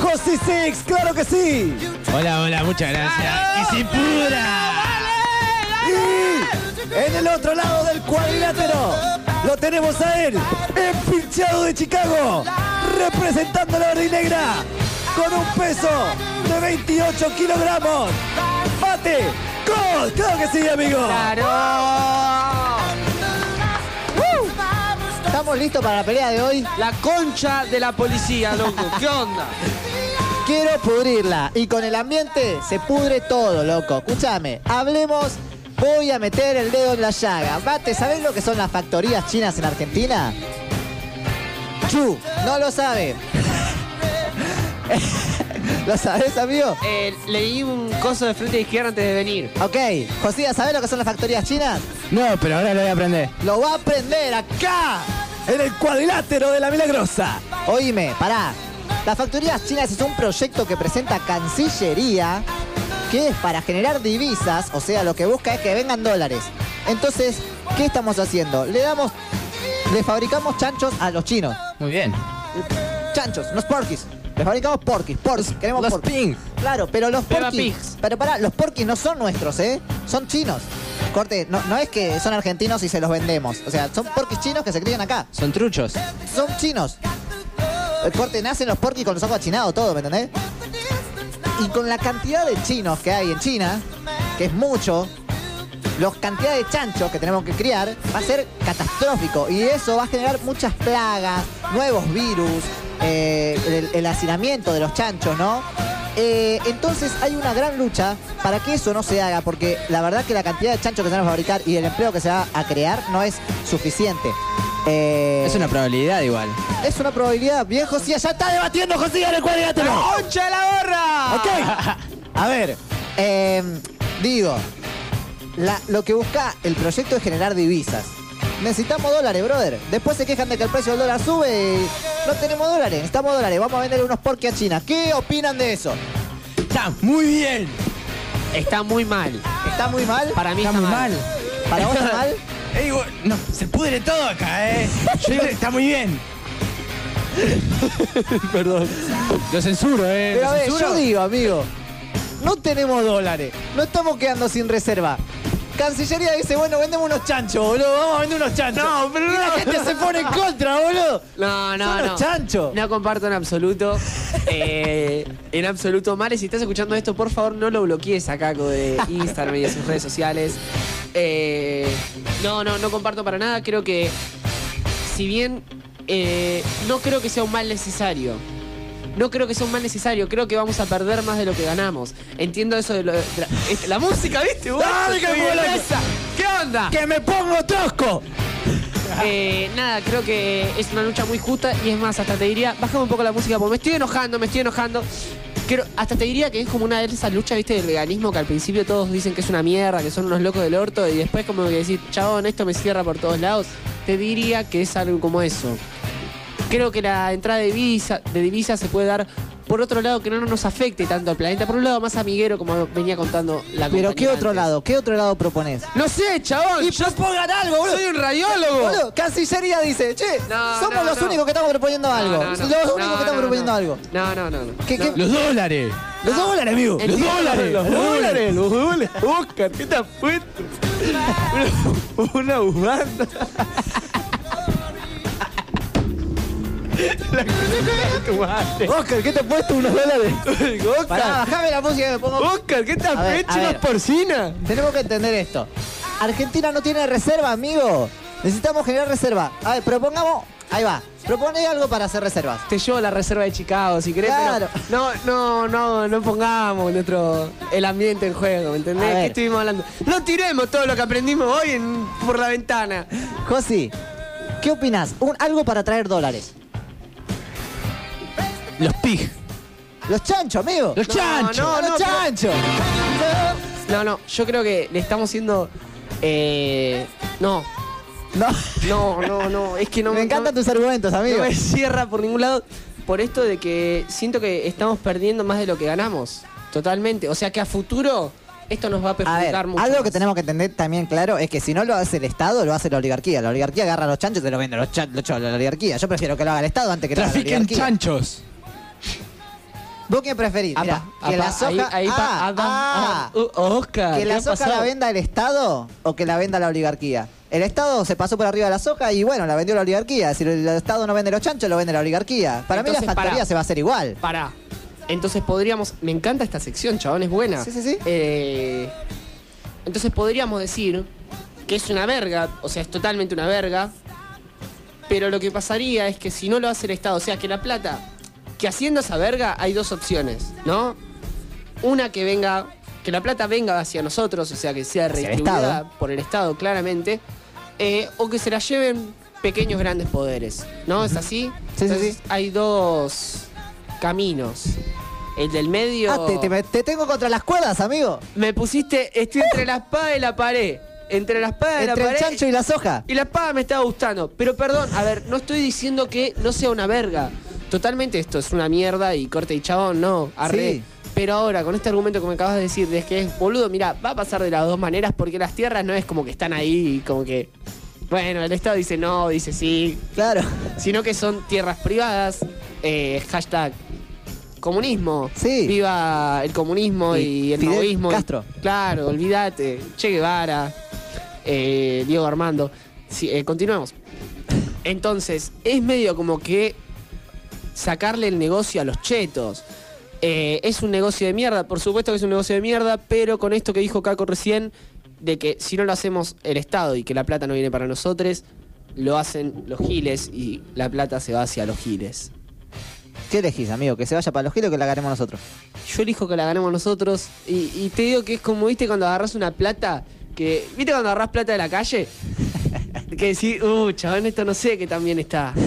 Josi Six, claro que sí. Hola, hola, muchas gracias. ¡Que se pudra! Y en el otro lado del cuadrilátero lo tenemos a él, el pinchado de Chicago, representando a la verde y negra, con un peso de 28 kilogramos. ¡Mate! ¡Gol! ¡Claro que sí, amigo! ¡Uh! ¿Estamos listos para la pelea de hoy? La concha de la policía, loco. ¿Qué onda? Quiero pudrirla. Y con el ambiente se pudre todo, loco. Escúchame, hablemos. Voy a meter el dedo en la llaga. Mate, ¿sabés lo que son las factorías chinas en Argentina? Chu, no lo sabe. ¿Lo sabés, amigo? Eh, leí un coso de frente izquierda antes de venir. Ok, Josía, ¿sabés lo que son las factorías chinas? No, pero ahora lo voy a aprender. Lo va a aprender acá, en el cuadrilátero de la Milagrosa. Oíme, pará. Las factorías chinas es un proyecto que presenta Cancillería, que es para generar divisas, o sea, lo que busca es que vengan dólares. Entonces, ¿qué estamos haciendo? Le damos, le fabricamos chanchos a los chinos. Muy bien. Chanchos, los porquis. Le fabricamos porquis, porquis, queremos los porquis. ping. Claro, pero los Peppa porquis. Pigs. Pero pará, los porquis no son nuestros, ¿eh? Son chinos. Corte, no, no es que son argentinos y se los vendemos. O sea, son porquis chinos que se crían acá. Son truchos. Son chinos. El corte, nacen los porquis con los ojos achinados, todo, ¿me entendés? Y con la cantidad de chinos que hay en China, que es mucho, la cantidad de chanchos que tenemos que criar va a ser catastrófico. Y eso va a generar muchas plagas, nuevos virus, eh, el, el hacinamiento de los chanchos, ¿no? Eh, entonces hay una gran lucha para que eso no se haga, porque la verdad que la cantidad de chanchos que se van a fabricar y el empleo que se va a crear no es suficiente. Eh, Es una probabilidad igual. es una probabilidad. Bien, Josía, ya está debatiendo Josía en el cuadrilátero. ¡Concha de la gorra! Ok. A ver, eh, digo, la- lo que busca el proyecto es generar divisas. Necesitamos dólares, brother. Después se quejan de que el precio del dólar sube y no tenemos dólares. Necesitamos dólares. Vamos a vender unos porquis a China. ¿Qué opinan de eso? Está muy bien. Está muy mal. ¿Está muy mal? Para mí Está está, muy mal. mal. ¿Para vos está mal? Ey, vos- no, se pudre todo acá, ¿eh? Yo digo, está muy bien. Perdón. Lo censuro, ¿eh? Pero a Lo ver, censuro. yo digo, amigo, no tenemos dólares. No estamos quedando sin reserva. Cancillería dice, bueno, vendemos unos chanchos, boludo. Vamos a vender unos chanchos. No, pero y la no. gente se pone en contra, boludo. No, no, Son no. chanchos. No comparto en absoluto. Eh, en absoluto. Mare, si estás escuchando esto, por favor no lo bloquees a Caco de Instagram y de sus redes sociales. Eh, no, no, no comparto para nada. Creo que, si bien eh, no creo que sea un mal necesario. No creo que sea un mal necesario, creo que vamos a perder más de lo que ganamos. Entiendo eso de, lo- de la, este, la música, ¿viste? vos? Dale, que. ¿Qué onda? ¡Que me pongo tosco! Eh, nada, creo que es una lucha muy justa y es más, hasta te diría, bájame un poco la música porque me estoy enojando, me estoy enojando. Creo, hasta te diría que es como una de esas luchas, viste, del veganismo que al principio todos dicen que es una mierda, que son unos locos del orto y después como que decir, chabón, esto me cierra por todos lados. Te diría que es algo como eso. Creo que la entrada de divisa, de divisa se puede dar por otro lado que no nos afecte tanto al planeta, por un lado más amiguero como venía contando la Pero ¿qué otro antes. lado? ¿Qué otro lado propones? No sé, chabón. Y yo propongan algo, boludo. soy un radiólogo. Boludo, Cancillería dice, che, No, somos no, los no. únicos que estamos proponiendo algo. No, no, no. Los únicos No, que estamos no, proponiendo no. algo. No, no, no. no. ¿Qué, No. qué? Los dólares. Los dólares, amigo. Los dólares. los dólares. Los dólares. Oscar, ¿qué te has puesto? Una, una bufanda. La de tu madre. Oscar, ¿qué te has puesto unos dólares? Oscar, Pará, bajame la música y me pongo. Oscar, ¿qué te has hecho? Tenemos que entender esto. Argentina no tiene reserva, amigo. Necesitamos generar reserva. A ver, propongamos. Ahí va. Propone algo para hacer reservas. Te llevo la reserva de Chicago, si querés. Claro. pero no, no, no, no pongamos nuestro el ambiente en juego, ¿me entendés? ¿Qué estuvimos hablando? No tiremos todo lo que aprendimos hoy en- por la ventana. Josi, ¿qué opinas? Un, algo para traer dólares. Los pig. Los chanchos, amigo. Los No, chanchos. no, los no, pero- chanchos. No, no, yo creo que le estamos haciendo. Eh, no, No. no, no, no. Es que no me encantan tus argumentos, amigo. no me cierra por ningún lado. Por esto de que siento que estamos perdiendo más de lo que ganamos. Totalmente. O sea que a futuro esto nos va a A ver, perjudicar mucho. algo más. que tenemos que entender también claro es que si no lo hace el Estado, lo hace la oligarquía. La oligarquía agarra a los chanchos y te lo vende los chan- los chavos de la oligarquía. Yo prefiero que lo haga el Estado antes que lo haga la Trafiquen oligarquía. chanchos. ¿Vos qué preferís? Apa, Mira, que apa, la soja... ahí- ahí ah, ah, uh, Oscar, que ¿qué la soja pasado? la venda el Estado o que la venda la oligarquía. El Estado se pasó por arriba de la soja y bueno, la vendió la oligarquía. Si el Estado no vende los chanchos, lo vende la oligarquía. Para mí la factoría pará. se va a hacer igual. Pará. Entonces podríamos. Me encanta esta sección, chabón, es buena. Sí, sí, sí. Eh, entonces podríamos decir que es una verga, o sea, es totalmente una verga. Pero lo que pasaría es que si no lo hace el Estado, o sea, que la plata. Que haciendo esa verga hay dos opciones, ¿no? Una que venga. Que la plata venga hacia nosotros, o sea, que sea el redistribuida por el Estado, claramente. eh, o que se la lleven pequeños grandes poderes, ¿no? ¿Es así? Sí, sí, Entonces, sí. Hay dos caminos. El del medio. Ah, te, te- te tengo contra las cuerdas, amigo. Me pusiste. Estoy entre la espada y la pared. Entre la espada y la Entre el pared. chancho y la soja. Y la espada me estaba gustando. Pero perdón, a ver, no estoy diciendo que no sea una verga. Totalmente esto es una mierda y corte y chabón, no. Arre. Sí. Pero ahora, con este argumento que me acabas de decir, de que es boludo, mira, va a pasar de las dos maneras porque las tierras no es como que están ahí y como que. Bueno, el Estado dice no, dice sí, Claro. sino que son tierras privadas. eh, hashtag comunismo. Sí. Viva el comunismo y, Y el y- Castro. claro, olvídate. Che Guevara, eh, Diego Armando. Sí, eh, continuemos. Entonces, es medio como que sacarle el negocio a los chetos. Eh, es un negocio de mierda, por supuesto que es un negocio de mierda, pero con esto que dijo Caco recién, de que si no lo hacemos el Estado y que la plata no viene para nosotros, lo hacen los giles y la plata se va hacia los giles. ¿Qué elegís, amigo? ¿Que se vaya para los giles o que la ganemos nosotros? Yo elijo que la ganemos nosotros y, y te digo que es como, viste, cuando agarras una plata, que, viste cuando agarras plata de la calle, que decís, uh, chabón, esto no sé que también está.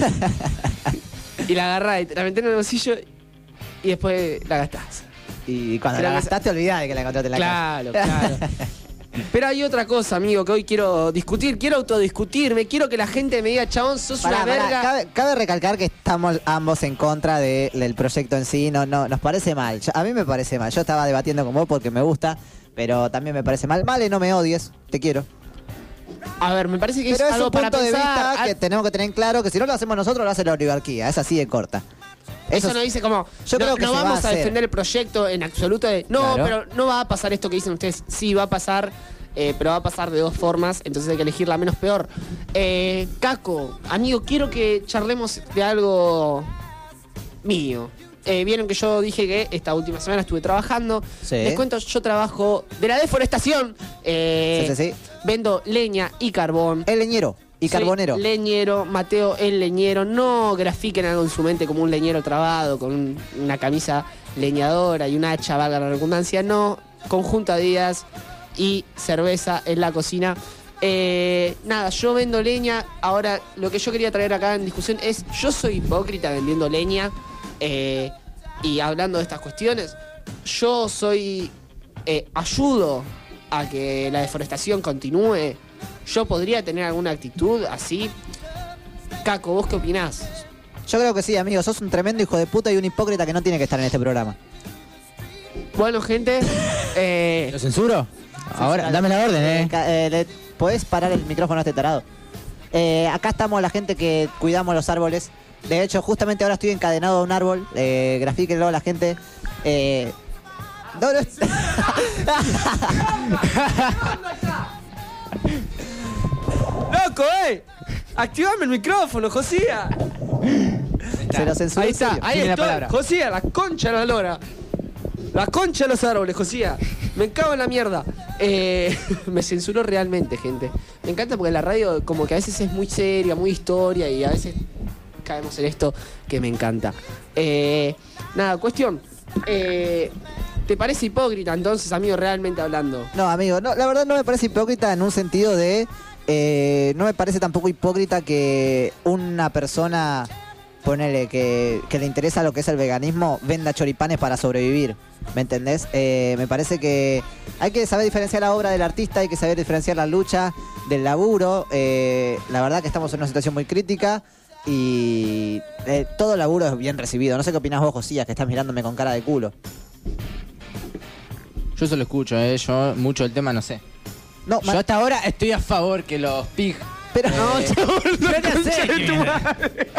y la agarrás y te la metés en el bolsillo y después la gastás. Y cuando la que gastaste, olvidás de que la encontraste en la Claro, calle. claro. Pero hay otra cosa, amigo, que hoy quiero discutir. Quiero autodiscutirme. Quiero que la gente me diga, chabón, sos Pará, una pará, verga. Cabe, cabe recalcar que estamos ambos en contra de- del proyecto en sí. No, no, nos parece mal. Yo- a mí me parece mal. Yo estaba debatiendo con vos porque me gusta, pero también me parece mal. Vale, no me odies, te quiero. A ver, me parece que Pero es es algo un para de pensar. vista que Ah, tenemos que tener en claro que si no lo hacemos nosotros, lo hace la oligarquía. Es así de corta. Eso, es- no dice como, Yo no, creo que no se va a vamos a, defender el proyecto en absoluto de, no, Claro. pero no va a pasar esto que dicen ustedes. Sí, va a pasar, eh, pero va a pasar de dos formas, entonces hay que elegir la menos peor. Eh, Caco, amigo, quiero que charlemos de algo mío. Eh, Vieron que yo dije que esta última semana estuve trabajando. Sí. Les cuento, yo trabajo de la deforestación. Eh, Sí, sí, sí. Vendo leña y carbón. El leñero y Soy carbonero. Leñero, Mateo el leñero. No grafiquen algo en su mente como un leñero trabado con un- una camisa leñadora y un hacha, valga la redundancia. No, conjunta días y cerveza en la cocina. Eh, nada, yo vendo leña. Ahora, lo que yo quería traer acá en discusión es: yo soy hipócrita vendiendo leña eh, y hablando de estas cuestiones. Yo soy. eh, ayudo a que la deforestación continúe. Yo podría tener alguna actitud así. Caco, ¿vos qué opinás? Yo creo que sí, amigo. Sos un tremendo hijo de puta y un hipócrita que no tiene que estar en este programa. Bueno, gente, eh, ¿Lo censuro? Ahora, dame la orden, eh. eh, le- ¿Podés parar el micrófono a este tarado? Eh, acá estamos la gente que cuidamos los árboles. De hecho, justamente ahora estoy encadenado a un árbol. Eh, grafíquenlo a la gente. Eh, no, no ¡Loco, eh! Activame el micrófono, Josía. Se lo censuró Ahí está, ahí la palabra. Josía, la concha de la lora. La concha de los árboles, Josía. Me cago en la mierda. Eh, me censuró realmente, gente. Me encanta porque la radio como que a veces es muy seria, muy historia y a veces caemos en esto que me encanta. Eh, nada, cuestión. Eh, ¿Te parece hipócrita entonces, amigo, realmente hablando? No, amigo, no, la verdad no me parece hipócrita en un sentido de. eh, no me parece tampoco hipócrita que una persona, ponele, que, que le interesa lo que es el veganismo, venda choripanes para sobrevivir. ¿Me entendés? Me parece que hay que saber diferenciar la obra del artista, hay que saber diferenciar la lucha del laburo. la verdad que estamos en una situación muy crítica. Y eh, todo laburo es bien recibido. No sé qué opinás vos, Josías, que estás mirándome con cara de culo. Yo solo escucho, eh. Yo mucho del tema no sé. No, Yo hasta ahora estoy a favor que los pig. Pero no, yo no sé.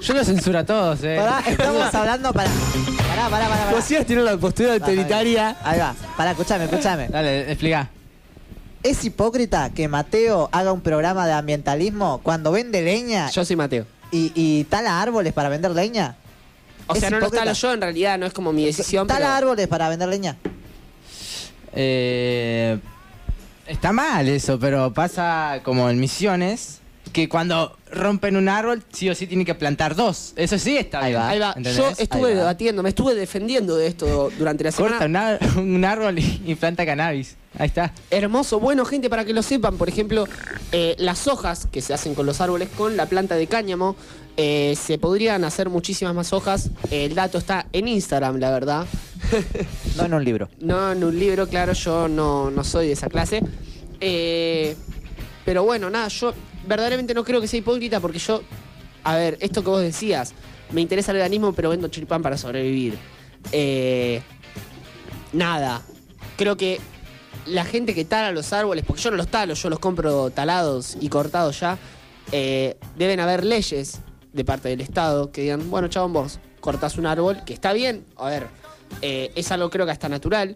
Yo lo censuro a todos, eh. Pará, estamos hablando para. Pará, pará, pará. pará. Josías tiene una postura autoritaria. Ahí va. Pará, escuchame, escuchame. Dale, explica. ¿Es hipócrita que Mateo haga un programa de ambientalismo cuando vende leña Yo soy Mateo. Y, y tala árboles para vender leña? O ¿Es sea, no lo hipócrita? talo yo en realidad, no es como mi decisión. ¿Tala pero- árboles para vender leña? Eh, está mal eso, pero pasa como en misiones que cuando rompen un árbol, sí o sí tienen que plantar dos. Eso sí está bien. Ahí va. ¿entendés? Yo estuve Ahí va. debatiendo, me estuve defendiendo de esto durante la semana. Corta un, árbol y, y planta cannabis. Ahí está. Hermoso, bueno gente, para que lo sepan, por ejemplo, eh, las hojas que se hacen con los árboles con la planta de cáñamo, eh, se podrían hacer muchísimas más hojas. El dato está en Instagram, la verdad. No en un libro. No en un libro, claro, yo no, no soy de esa clase. Eh, pero bueno, nada, yo verdaderamente no creo que sea hipócrita porque yo, a ver, esto que vos decías, me interesa el veganismo, pero vendo choripán para sobrevivir. Eh, nada, creo que la gente que tala los árboles, porque yo no los talo, yo los compro talados y cortados ya, eh, deben haber leyes de parte del Estado que digan, bueno, chabón, vos cortás un árbol, que está bien, a ver, eh, es algo creo que hasta natural.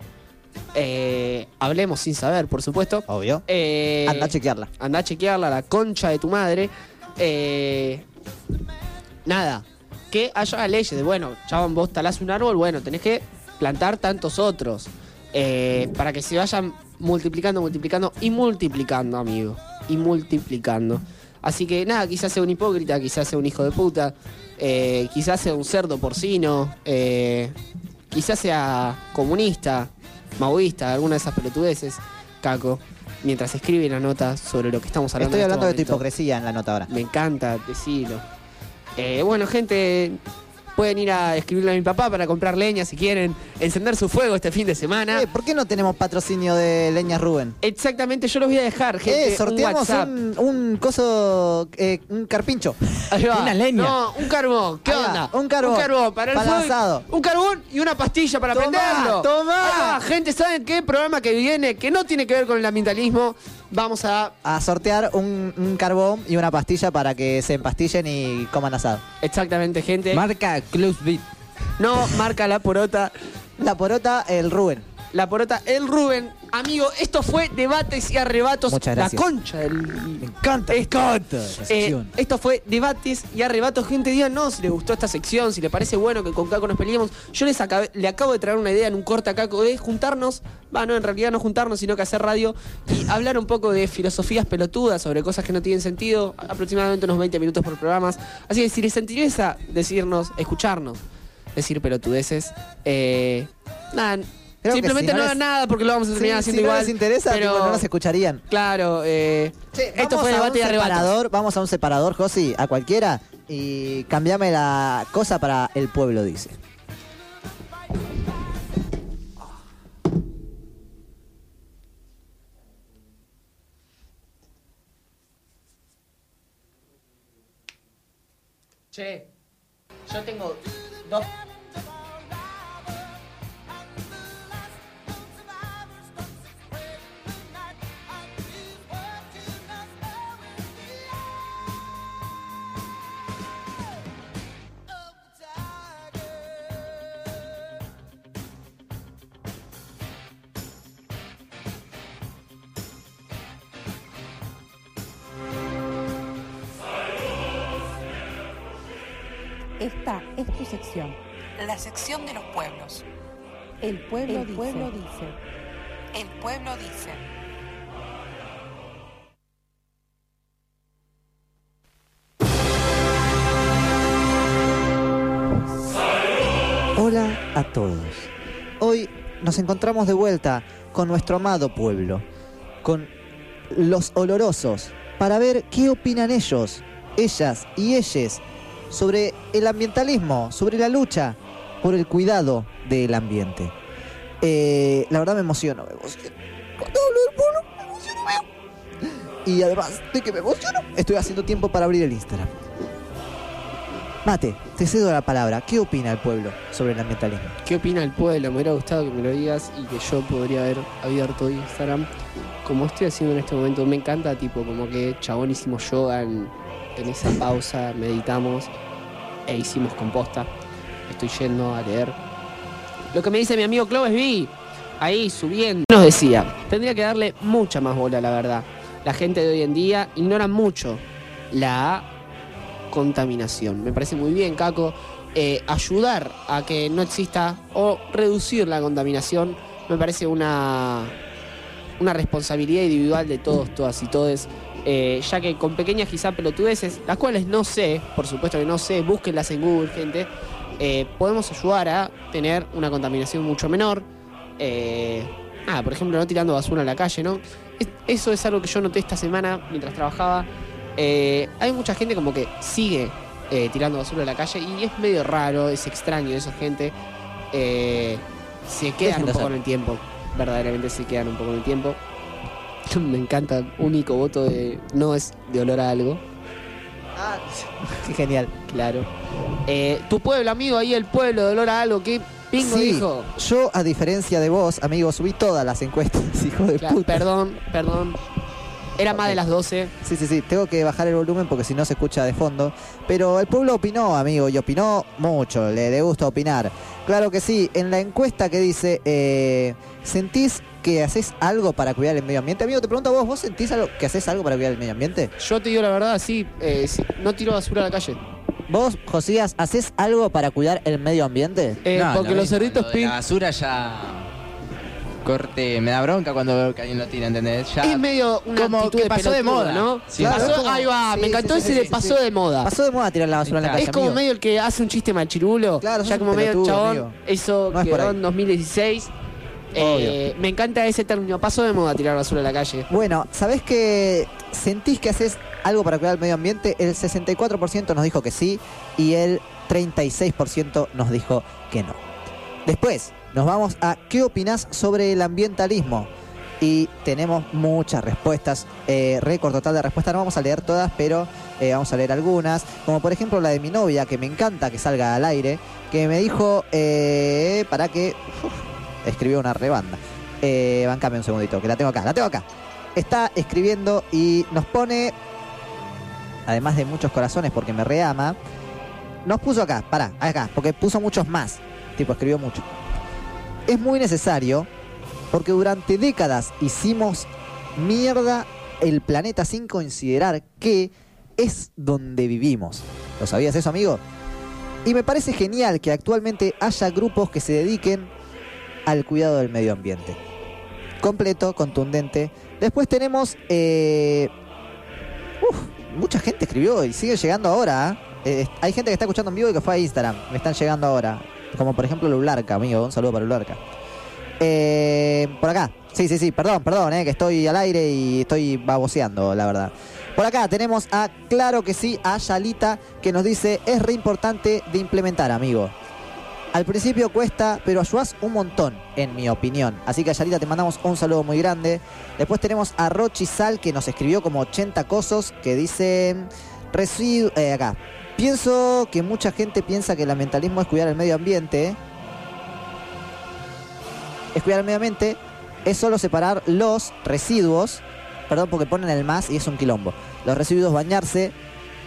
Eh, hablemos sin saber, por supuesto. Obvio. Eh, Anda a chequearla. Anda a chequearla, la concha de tu madre. Eh, nada, que haya leyes de, bueno, chabón, vos talás un árbol, bueno, tenés que plantar tantos otros. eh, para que se vayan multiplicando, multiplicando y multiplicando, amigo. Y multiplicando. Así que nada, quizás sea un hipócrita, quizás sea un hijo de puta, quizás sea un cerdo porcino, quizás sea comunista, maoísta, alguna de esas pelotudeces, Caco, mientras escribe la nota sobre lo que estamos hablando. Estoy en hablando de este tu hipocresía en la nota ahora. Me encanta, decirlo. Eh, bueno, gente, pueden ir a escribirle a mi papá para comprar leña si quieren, encender su fuego este fin de semana. Eh, ¿Por qué no tenemos patrocinio de Leñas Rubén? Exactamente, yo los voy a dejar, gente. Eh, sorteamos WhatsApp. un, un coso, eh, un carpincho. Ahí va. Una leña. No, un carbón. ¿Qué Ahí va, onda? un carbón. para el Para fuego. asado. Un carbón y una pastilla para Tomá, prenderlo. tomá. Ahí va, gente, ¿saben qué? Programa que viene que no tiene que ver con el ambientalismo. Vamos a. A sortear un, un carbón y una pastilla para que se empastillen y coman asado. Exactamente, gente. Marca Close Beat. no marca la porota. La porota, el Rubén. La porota, el Rubén. Amigo, esto fue debates y arrebatos. Muchas gracias. La concha del. Me encanta, me encanta esa Eh, sección. esto fue debates y arrebatos. Gente, díganos si les gustó esta sección, si les parece bueno que con Caco nos peleemos. Yo les acabé- le acabo de traer una idea en un corte a Caco de juntarnos, va, no, en realidad no juntarnos, sino que hacer radio y hablar un poco de filosofías pelotudas sobre cosas que no tienen sentido, aproximadamente unos 20 minutos por programas. Así que si les interesa decirnos, escucharnos, decir pelotudeces, eh, nada. Creo simplemente si no no, hagan nada porque lo vamos a Sí, terminar si haciendo no igual. les interesa, pero tipo, no nos escucharían. Claro, eh, esto fue debate separador, vamos a un separador, Josi, a cualquiera, y cambiame la cosa para el pueblo, dice. Che, Yo tengo dos. Esta es tu sección. La sección de los pueblos. El pueblo, El dice. pueblo dice. El pueblo dice. Hola a todos. Hoy nos encontramos de vuelta con nuestro amado pueblo, con los olorosos, para ver qué opinan ellos, ellas y ellos sobre el ambientalismo, sobre la lucha por el cuidado del ambiente. Eh, la verdad me emociono, me emociono. Cuando hablo del me emociono, me- Y además de que me emociono, estoy haciendo tiempo para abrir el Instagram. Mate, te cedo la palabra. ¿Qué opina el pueblo sobre el ambientalismo? ¿Qué opina el pueblo? Me hubiera gustado que me lo digas y que yo podría haber abierto Instagram como estoy haciendo en este momento. Me encanta, tipo, como que chabón hicimos yoga en, en esa pausa, meditamos e hicimos composta. Estoy yendo a leer. Lo que me dice mi amigo Cloves vi ahí subiendo. Nos decía, tendría que darle mucha más bola, la verdad. La gente de hoy en día ignora mucho la contaminación. Me parece muy bien, Caco. Eh, ayudar a que no exista o reducir la contaminación me parece una, una responsabilidad individual de todos, todas y todes. Eh, ya que con pequeñas quizá pelotudeces, las cuales no sé, por supuesto que no sé, búsquenlas en Google, gente, eh, podemos ayudar a tener una contaminación mucho menor. Eh, ah, por ejemplo, no tirando basura a la calle, ¿no? Es- eso es algo que yo noté esta semana mientras trabajaba. Hay mucha gente como que sigue tirando basura a la calle y es medio raro, es extraño esa gente. Se quedan un Déjenlo poco ser. en el tiempo, verdaderamente se quedan un poco en el tiempo. Me encanta, único voto de no es de olor a algo. Ah, qué genial. Claro. Eh, tu pueblo, amigo, ahí el pueblo de olor a algo, ¿qué pingo Sí, dijo? yo a diferencia de vos, amigo, subí todas las encuestas, hijo de Claro, puta. perdón, perdón. Era más de las 12. Sí, sí, sí, tengo que bajar el volumen porque si no se escucha de fondo. Pero el pueblo opinó, amigo, y opinó mucho, le, le gusta opinar. Claro que sí, en la encuesta que dice, eh, ¿sentís que haces algo para cuidar el medio ambiente? Amigo, te pregunto a vos, ¿vos sentís algo, que haces algo para cuidar el medio ambiente? Yo te digo la verdad, sí, eh, sí, no tiro basura a la calle. ¿Vos, Josías, haces algo para cuidar el medio ambiente? Eh, No, porque lo los mismo, cerditos lo de pin- La basura ya. Corte, me da bronca cuando veo que alguien lo tira, ¿entendés? Ya. Es medio una como actitud que de pasó de moda. ¿no? Sí, Pasó- es como- ahí va, sí, me encantó sí, ese sí, de sí, pasó sí. de moda. Pasó de moda tirar la basura en la calle, es como amigo. medio el que hace un chiste machirulo. Claro, ya como medio chabón. amigo. Eso No quedó en 2016. Eh, me encanta ese término. Pasó de moda tirar basura a la calle. Bueno, ¿sabés que sentís que haces algo para cuidar el medio ambiente? El 64% nos dijo que sí y el 36% nos dijo que no. Después, nos vamos a ¿qué opinás sobre el ambientalismo? Y tenemos muchas respuestas, eh, récord total de respuestas, no vamos a leer todas, pero eh, vamos a leer algunas, como por ejemplo la de mi novia, que me encanta que salga al aire, que me dijo, eh, para que... uf, escribió una rebanda. Eh, bancame un segundito, que la tengo acá, la tengo acá. Está escribiendo y nos pone, además de muchos corazones porque me reama, nos puso acá, pará, acá, porque puso muchos más. Tipo, escribió mucho. Es muy necesario porque durante décadas hicimos mierda el planeta sin considerar que es donde vivimos. ¿Lo sabías eso, amigo? Y me parece genial que actualmente haya grupos que se dediquen al cuidado del medio ambiente. Completo, contundente. Después tenemos... eh, mucha gente escribió y sigue llegando ahora. ¿ah? Eh, hay gente que está escuchando en vivo y que fue a Instagram. Me están llegando ahora. Como por ejemplo Lularca, amigo. Un saludo para Lularca. Eh, por acá. Sí, sí, sí. Perdón, perdón, eh, que estoy al aire y estoy baboseando, la verdad. Por acá tenemos a, claro que sí, a Yalita, que nos dice, es re importante de implementar, amigo. Al principio cuesta, pero ayudas un montón, en mi opinión. Así que Yarita te mandamos un saludo muy grande. Después tenemos a Rochi Sal que nos escribió como 80 cosos que dicen residu eh, acá. Pienso que mucha gente piensa que el ambientalismo es cuidar el medio ambiente. Es cuidar el medio ambiente, es solo separar los residuos, perdón porque ponen el más y es un quilombo. Los residuos bañarse,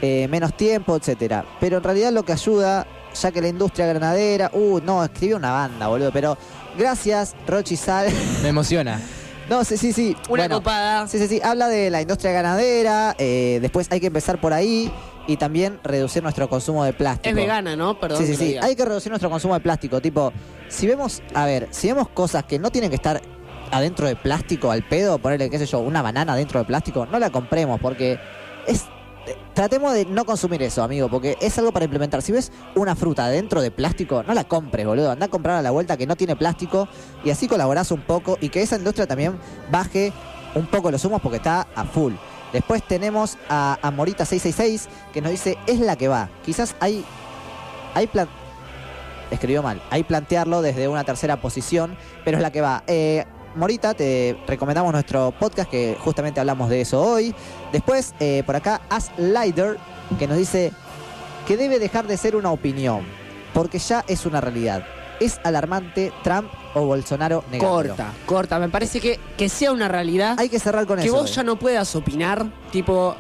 eh, menos tiempo, etcétera. Pero en realidad lo que ayuda, ya que la industria granadera, uh, no, escribí una banda, boludo, pero gracias, Rochi Sal. Me emociona. No, sí, sí, sí. Una Bueno, copada. Sí, sí, sí. Habla de la industria ganadera. eh, después hay que empezar por ahí. Y también reducir nuestro consumo de plástico. Es vegana, ¿no? Perdón. Sí, sí, sí. Hay que reducir nuestro consumo de plástico. Tipo, si vemos, a ver, si vemos cosas que no tienen que estar adentro de plástico al pedo, ponerle, qué sé yo, una banana dentro de plástico, no la compremos porque es. Tratemos de no consumir eso, amigo, porque es algo para implementar. Si ves una fruta dentro de plástico, no la compres, boludo. Anda a comprar a la vuelta que no tiene plástico y así colaborás un poco y que esa industria también baje un poco los humos porque está a full. Después tenemos a, a Morita666 que nos dice, es la que va. Quizás hay, hay plan... Escribió mal. Hay plantearlo desde una tercera posición, pero es la que va. Eh, Morita, te recomendamos nuestro podcast que justamente hablamos de eso hoy. Después, eh, por acá, As Lider, que nos dice que debe dejar de ser una opinión, porque ya es una realidad. Es alarmante Trump o Bolsonaro negándolo. Corta, corta. Me parece que, que sea una realidad. Hay que cerrar con que eso. vos ya no puedas opinar, tipo.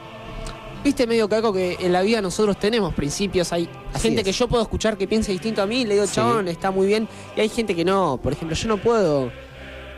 Viste medio caco que en la vida nosotros tenemos principios, hay Así gente es. que yo puedo escuchar que piensa distinto a mí, le digo, Sí. chabón, está muy bien, y hay gente que no, por ejemplo, yo no puedo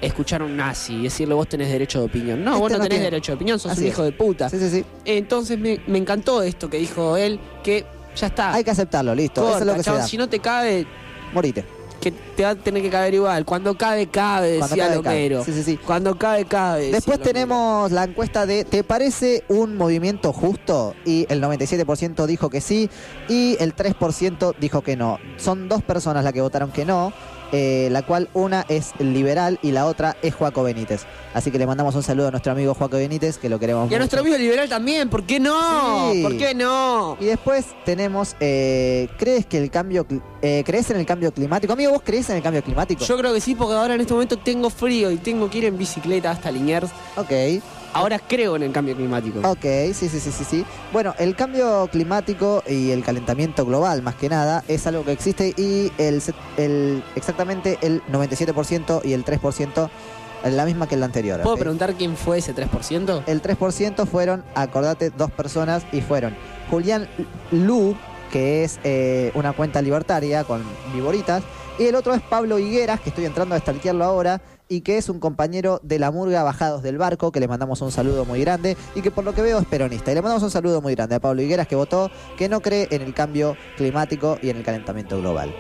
escuchar a un nazi y decirle vos tenés derecho de opinión. No, Este vos no no tenés tiene. derecho de opinión, sos Así un es. hijo de puta. Sí, sí, sí. Entonces me, me encantó esto que dijo él, que ya está. Hay que aceptarlo, listo. eso Corta, es lo que chabón, se da. si no te cabe, Morite. que te va a tener que caber igual. Cuando cabe, cabe, Cuando decía. Lomero. Sí, sí, sí. Cuando cabe, cabe. Después tenemos la encuesta de ¿te parece un movimiento justo? Y el 97% dijo que sí y el 3% dijo que no. Son dos personas las que votaron que no, eh, la cual una es liberal y la otra es Joaco Benítez. Así que le mandamos un saludo a nuestro amigo Joaco Benítez, que lo queremos Y a mucho. nuestro amigo liberal también, ¿por qué no? Sí. ¿Por qué no? Y después tenemos, eh, ¿crees que el cambio, eh, crees en el cambio climático? Amigo, ¿vos crees en el cambio climático? Yo creo que sí, porque ahora en este momento tengo frío y tengo que ir en bicicleta hasta Liniers. Ok. Ahora creo en el cambio climático. Ok, sí, sí, sí, sí, sí. Bueno, el cambio climático y el calentamiento global, más que nada, es algo que existe y el, el exactamente el 97% y el 3% es la misma que el anterior. ¿Puedo ¿ok? preguntar quién fue ese 3%? El 3% fueron, acordate, dos personas y fueron Julián Lu, que es eh, una cuenta libertaria con viboritas, y el otro es Pablo Higueras, que estoy entrando a stalkearlo ahora, y que es un compañero de la murga Bajados del Barco, que le mandamos un saludo muy grande, y que por lo que veo es peronista. Y le mandamos un saludo muy grande a Pablo Higueras, que votó que no cree en el cambio climático y en el calentamiento global.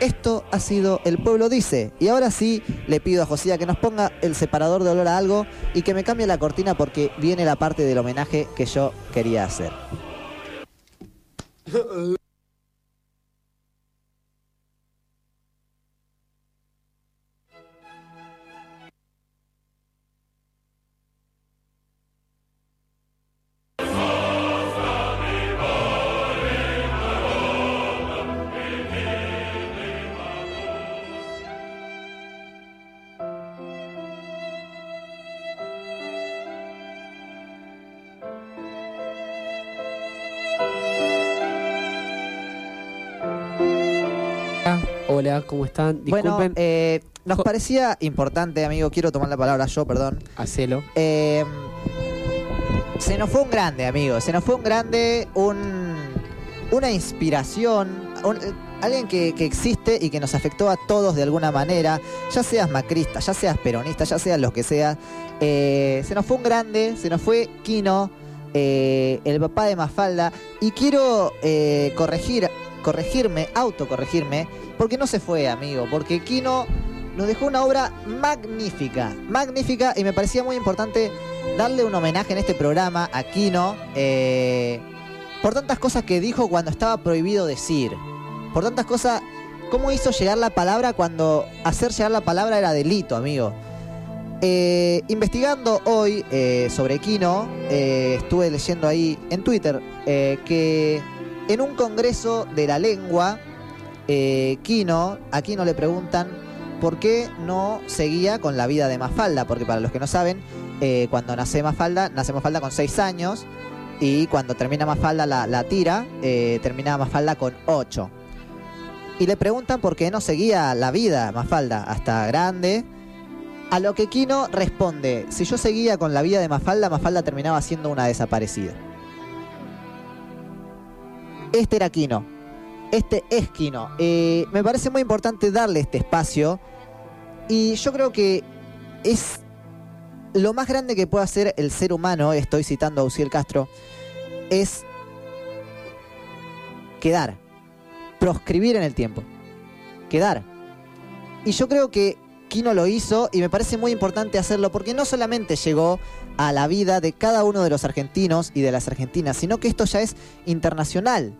Esto ha sido El Pueblo Dice. Y ahora sí le pido a Josía que nos ponga el separador de olor a algo y que me cambie la cortina porque viene la parte del homenaje que yo quería hacer. Hola, ¿cómo están? Bueno, Disculpen, eh, nos parecía importante, amigo, quiero tomar la palabra yo, perdón. hacelo. Eh, se nos fue un grande, amigo. Se nos fue un grande, un, una inspiración, un- alguien que, que existe y que nos afectó a todos de alguna manera, ya seas macrista, ya seas peronista, ya seas lo que sea. Eh, se nos fue un grande, se nos fue Kino, eh, el papá de Mafalda, y quiero eh, corregir, corregirme, autocorregirme, porque no se fue, amigo, porque Kino nos dejó una obra magnífica, magnífica, y me parecía muy importante darle un homenaje en este programa a Kino eh, por tantas cosas que dijo cuando estaba prohibido decir, por tantas cosas, cómo hizo llegar la palabra cuando hacer llegar la palabra era delito, amigo. Eh, investigando hoy eh, sobre Kino, estuve leyendo ahí en Twitter que en un congreso de la lengua, eh, Kino, a Kino le preguntan por qué no seguía con la vida de Mafalda, porque para los que no saben, eh, cuando nace Mafalda, nace Mafalda con 6 años Y cuando termina Mafalda la, tira, eh, termina Mafalda con 8. Y le preguntan por qué no seguía la vida Mafalda hasta grande. A lo que Kino responde, si yo seguía con la vida de Mafalda, Mafalda terminaba siendo una desaparecida. Este era Kino. Este es Kino. Eh, me parece muy importante darle este espacio. Y yo creo que es lo más grande que puede hacer el ser humano, estoy citando a Uciel Castro, es quedar, proscribir en el tiempo, quedar. Y yo creo que Kino lo hizo y me parece muy importante hacerlo porque no solamente llegó a la vida de cada uno de los argentinos y de las argentinas, sino que esto ya es internacional.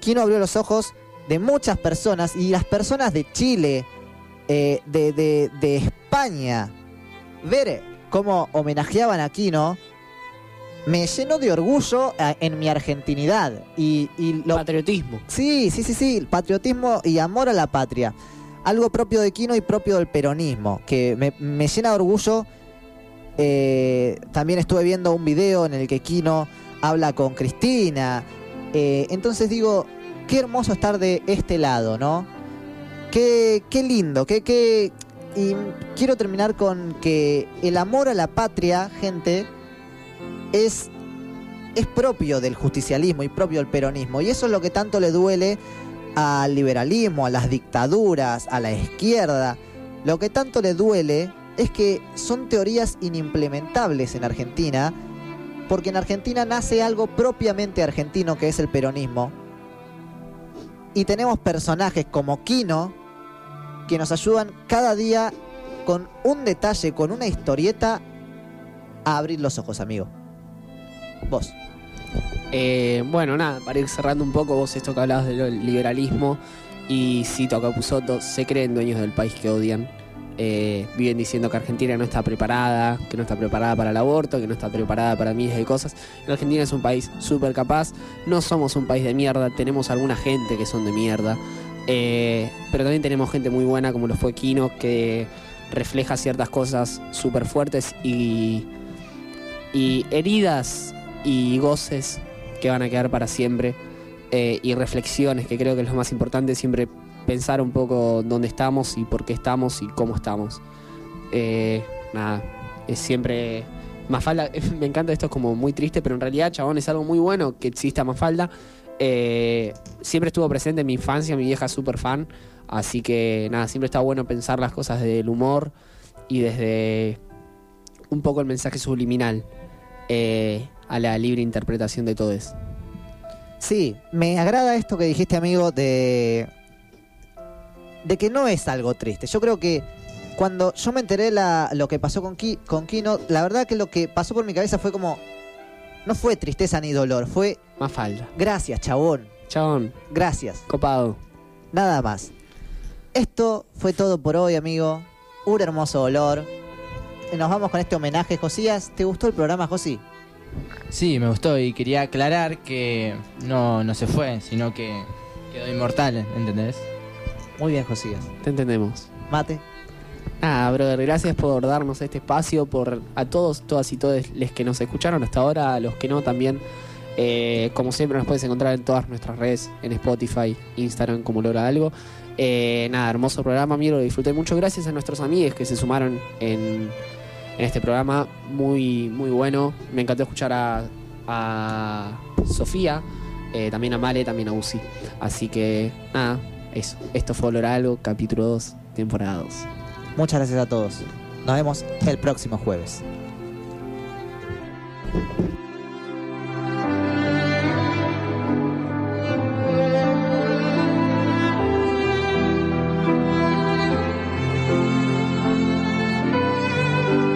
Kino abrió los ojos de muchas personas y las personas de Chile, eh, de, de- de España, ver cómo homenajeaban a Kino me llenó de orgullo eh, en mi argentinidad y, y lo patriotismo. Sí sí sí sí patriotismo y amor a la patria. Algo propio de Kino y propio del peronismo que me, me llena de orgullo. Eh, también estuve viendo un video en el que Kino habla con Cristina Eh, entonces digo qué hermoso estar de este lado no qué, qué lindo qué, qué, y quiero terminar con que el amor a la patria, gente, es, es propio del justicialismo y propio del peronismo. Y eso es lo que tanto le duele al liberalismo, a las dictaduras, a la izquierda. Lo que tanto le duele es que son teorías inimplementables en Argentina, porque en Argentina nace algo propiamente argentino que es el peronismo. Y tenemos personajes como Kino, que nos ayudan cada día con un detalle, con una historieta, a abrir los ojos, amigo. Vos. Eh, bueno, nada, para ir cerrando un poco, vos esto que hablabas del liberalismo y cito a Capusotto, se creen dueños del país que odian. Eh, viven diciendo que Argentina no está preparada, que no está preparada para el aborto, que no está preparada para miles de cosas. Argentina es un país súper capaz, no somos un país de mierda, tenemos alguna gente que son de mierda, eh, pero también tenemos gente muy buena como lo fue Kino, que refleja ciertas cosas súper fuertes y, y heridas y goces que van a quedar para siempre eh, y reflexiones que creo que es lo más importante. Siempre pensar un poco dónde estamos y por qué estamos y cómo estamos Eh, nada es siempre Mafalda me encanta esto es como muy triste pero en realidad chabón es algo muy bueno que exista Mafalda Eh, siempre estuvo presente en mi infancia mi vieja es súper fan así que nada siempre está bueno pensar las cosas desde el humor y desde un poco el mensaje subliminal eh, a la libre interpretación de todo eso. Sí, me agrada esto que dijiste, amigo, de. De que no es algo triste. Yo creo que cuando yo me enteré la, lo que pasó con, Ki- con Kino, la verdad que lo que pasó por mi cabeza fue como. No fue tristeza ni dolor, fue. Más falda. Gracias, chabón. Chabón. Gracias. Copado. Nada más. Esto fue todo por hoy, amigo. Un hermoso olor. Nos vamos con este homenaje, Josías. ¿Te gustó el programa, Josí? Sí, me gustó y quería aclarar que no, no se fue, sino que quedó inmortal, ¿entendés? Muy bien, Josías. Te entendemos. Mate. Nada, brother, gracias por darnos este espacio, por a todos, todas y todos los que nos escucharon hasta ahora, a los que no también. Eh, como siempre nos puedes encontrar en todas nuestras redes, en Spotify, Instagram, como logra algo. Eh, nada, hermoso programa, amigo, lo disfruté mucho. Gracias a nuestros amigos que se sumaron en, en este programa, muy, muy bueno. Me encantó escuchar a, a Sofía, eh, también a Male, también a Uzi. Así que nada, eso. Esto fue Olor Algo, capítulo 2, temporada 2. Muchas gracias a todos. Nos vemos el próximo jueves.